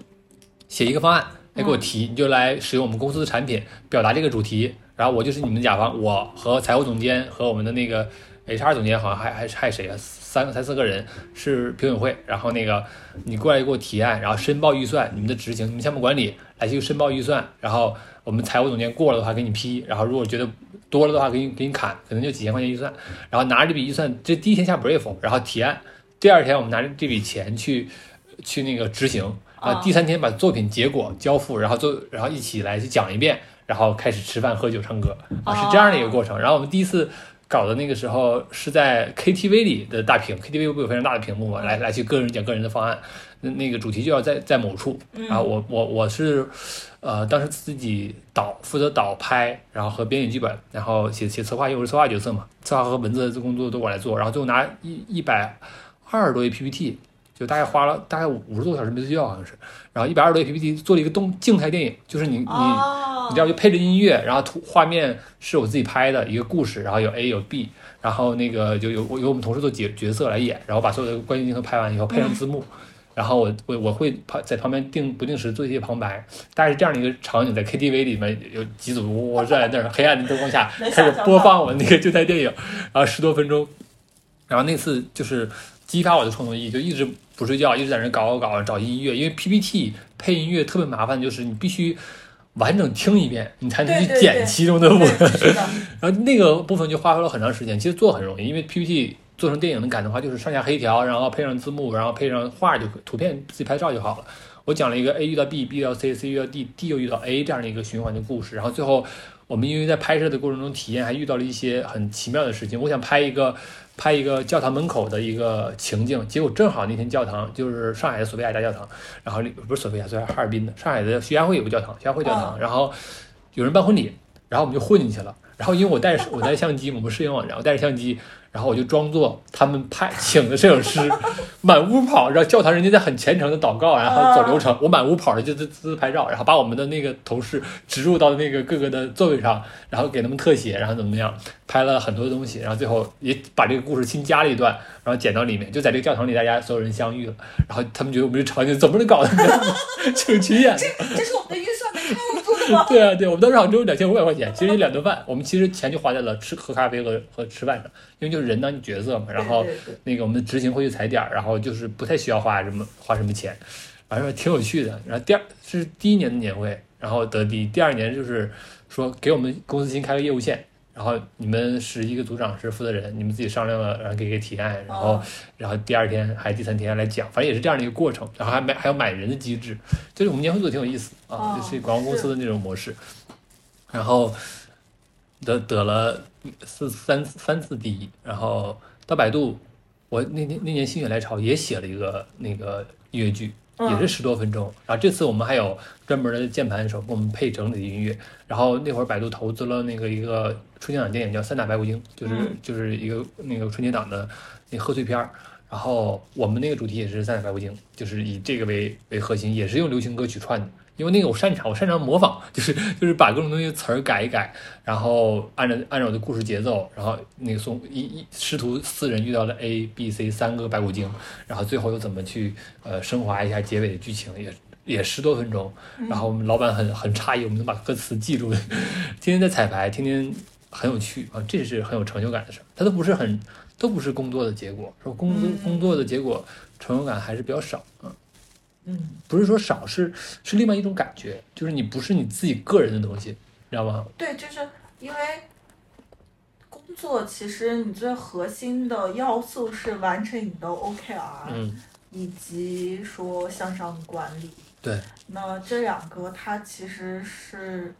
写一个方案来给我提，你就来使用我们公司的产品表达这个主题。然后我就是你们的甲方，我和财务总监和我们的那个。HR 总监好像还还还谁啊？三个三四个人是评委会，然后那个你过来给我提案，然后申报预算，你们的执行、你们项目管理来去申报预算，然后我们财务总监过了的话给你批，然后如果觉得多了的话给你给你砍，可能就几千块钱预算，然后拿着这笔预算，这第一天下 brief，然后提案，第二天我们拿着这笔钱去去那个执行，啊，第三天把作品结果交付，然后做然后一起来去讲一遍，然后开始吃饭喝酒唱歌啊，是这样的一个过程。然后我们第一次。搞的那个时候是在 KTV 里的大屏，KTV 不有非常大的屏幕嘛？来来去个人讲个人的方案，那那个主题就要在在某处。然后我我我是，呃，当时自己导负责导拍，然后和编写剧本，然后写写策划，因为我是策划角色嘛，策划和文字的工作都我来做。然后最后拿一一百二十多页 PPT，就大概花了大概五十多个小时没睡觉好像是。然后一百二十多页 PPT 做了一个动静态电影，就是你你。你知道就配着音乐，然后图画面是我自己拍的一个故事，然后有 A 有 B，然后那个就有我有我们同事做角角色来演，然后把所有的关键镜头拍完以后配上字幕，然后我我我会旁在旁边定不定时做一些旁白，大概是这样的一个场景，在 KTV 里面有几组我站在那儿黑暗的灯光下开始播放我那个静态电影，然后十多分钟，然后那次就是激发我的创作意，就一直不睡觉，一直在那搞搞搞找音乐，因为 PPT 配音乐特别麻烦，就是你必须。完整听一遍，你才能去剪其中的部分。<laughs> 然后那个部分就花费了很长时间。其实做很容易，因为 PPT 做成电影的感的话，就是上下黑条，然后配上字幕，然后配上画就图片自己拍照就好了。我讲了一个 A 遇到 B，B 遇到 C，C 遇到 D，D 又遇到 A 这样的一个循环的故事。然后最后我们因为在拍摄的过程中体验，还遇到了一些很奇妙的事情。我想拍一个。拍一个教堂门口的一个情境，结果正好那天教堂就是上海的索菲亚大教堂，然后不是索菲亚，是哈尔滨的上海的徐家汇有个教堂，徐家汇教堂，然后有人办婚礼，然后我们就混进去了，然后因为我带着我带相机，我们摄影网，然后带着相机。然后我就装作他们派 <laughs> 请的摄影师，满屋跑，然后教堂人家在很虔诚的祷告，然后走流程，我满屋跑着就自自拍照，然后把我们的那个同事植入到那个各个的座位上，然后给他们特写，然后怎么样，拍了很多东西，然后最后也把这个故事新加了一段，然后剪到里面，就在这个教堂里，大家所有人相遇了，然后他们觉得我们这场景怎么能搞的，挺群演，这这是我们的预算？<laughs> 对啊，对，我们当时好像只有两千五百块钱，其实两顿饭，我们其实钱就花在了吃喝咖啡和和吃饭上。因为就是人当角色嘛，然后那个我们的执行会去踩点儿，然后就是不太需要花什么花什么钱，反正挺有趣的。然后第二是第一年的年会，然后得第一第二年就是说给我们公司新开个业务线，然后你们十一个组长是负责人，你们自己商量了，然后给个提案，然后然后第二天还是第三天来讲，反正也是这样的一个过程。然后还买还有买人的机制，就是我们年会做的挺有意思啊，就是广告公司的那种模式，然后。得得了四三三次第一，然后到百度，我那年那年心血来潮也写了一个那个音乐剧，也是十多分钟。然后这次我们还有专门的键盘手给我们配整体的音乐。然后那会儿百度投资了那个一个春节档电影叫《三打白骨精》，就是嗯就是一个那个春节档的那贺岁片儿。然后我们那个主题也是《三打白骨精》，就是以这个为为核心，也是用流行歌曲串的。因为那个我擅长，我擅长模仿，就是 <laughs> 就是把各种东西词儿改一改，然后按照按照我的故事节奏，然后那个送一一师徒四人遇到了 A、B、C 三个白骨精，然后最后又怎么去呃升华一下结尾的剧情，也也十多分钟。然后我们老板很很诧异，我们能把歌词记住，天天在彩排，天天很有趣啊，这是很有成就感的事儿。它都不是很都不是工作的结果，说工作嗯工作的结果成就感还是比较少啊。嗯不是说少，是是另外一种感觉，就是你不是你自己个人的东西，你知道吗？对，就是因为工作，其实你最核心的要素是完成你的 OKR，、嗯，以及说向上管理。对，那这两个它其实是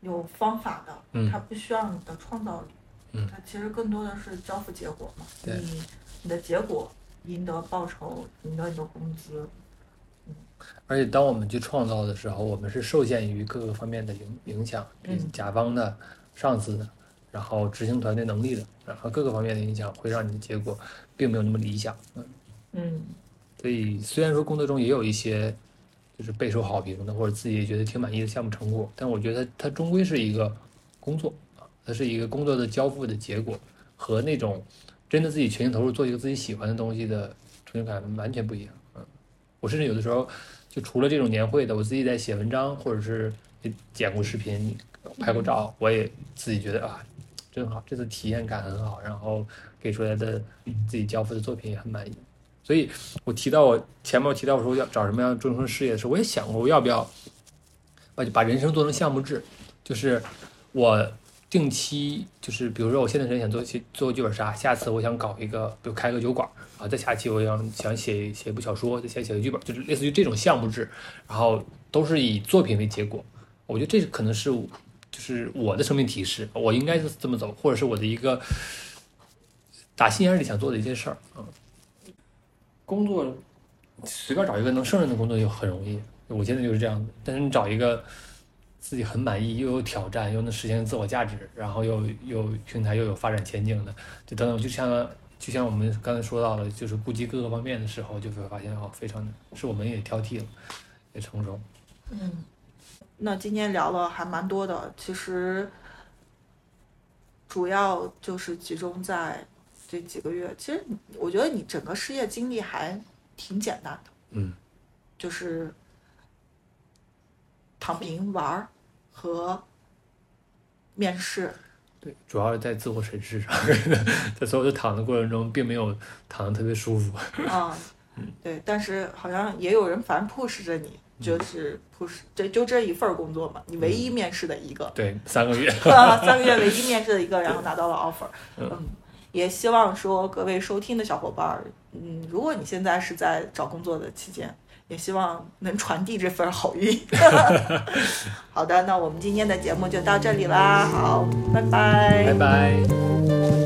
有方法的，嗯它不需要你的创造力，嗯它其实更多的是交付结果嘛。对你你的结果赢得报酬，赢得你的工资。而且当我们去创造的时候，我们是受限于各个方面的影影响，比嗯甲方的、上司的，然后执行团队能力的，然后各个方面的影响，会让你的结果并没有那么理想。嗯，嗯所以虽然说工作中也有一些就是备受好评的，或者自己也觉得挺满意的项目成果，但我觉得它它终归是一个工作啊，它是一个工作的交付的结果，和那种真的自己全心投入做一个自己喜欢的东西的成就感完全不一样。嗯，我甚至有的时候就除了这种年会的，我自己在写文章或者是剪过视频、拍过照，我也自己觉得啊，真好，这次体验感很好，然后给出来的自己交付的作品也很满意。所以我提到我前面提到我说要找什么样的终生事业的时候，我也想过我要不要把把人生做成项目制，就是我定期就是比如说我现在想做剧做剧本杀，下次我想搞一个，比如开个酒馆啊，再下期我想想写写一部小说，再写写个剧本，就是类似于这种项目制，然后都是以作品为结果。我觉得这可能是就是我的生命提示，我应该是这么走，或者是我的一个打心眼里想做的一件事儿啊。工作随便找一个能胜任的工作就很容易，我现在就是这样子。但是你找一个自己很满意，又有挑战，又能实现自我价值，然后又又平台又有发展前景的，就等等，就像就像我们刚才说到的，就是顾及各个方面的时候，就会发现哦，非常的是我们也挑剔了，也成熟。嗯，那今天聊了还蛮多的，其实主要就是集中在这几个月。其实我觉得你整个事业经历还挺简单的，嗯，就是躺平玩儿和面试。对，主要是在自我审视上，<laughs> 在所有的躺的过程中，并没有躺的特别舒服。啊，<laughs> 对，但是好像也有人反正 push 着你，就是 push 这就这一份工作嘛，你唯一面试的一个，对，三个月。<laughs> 啊，三个月唯一面试的一个，然后拿到了 offer。嗯嗯，也希望说各位收听的小伙伴儿，嗯，如果你现在是在找工作的期间，也希望能传递这份好运。<laughs> 好的，那我们今天的节目就到这里啦，好，拜拜拜拜。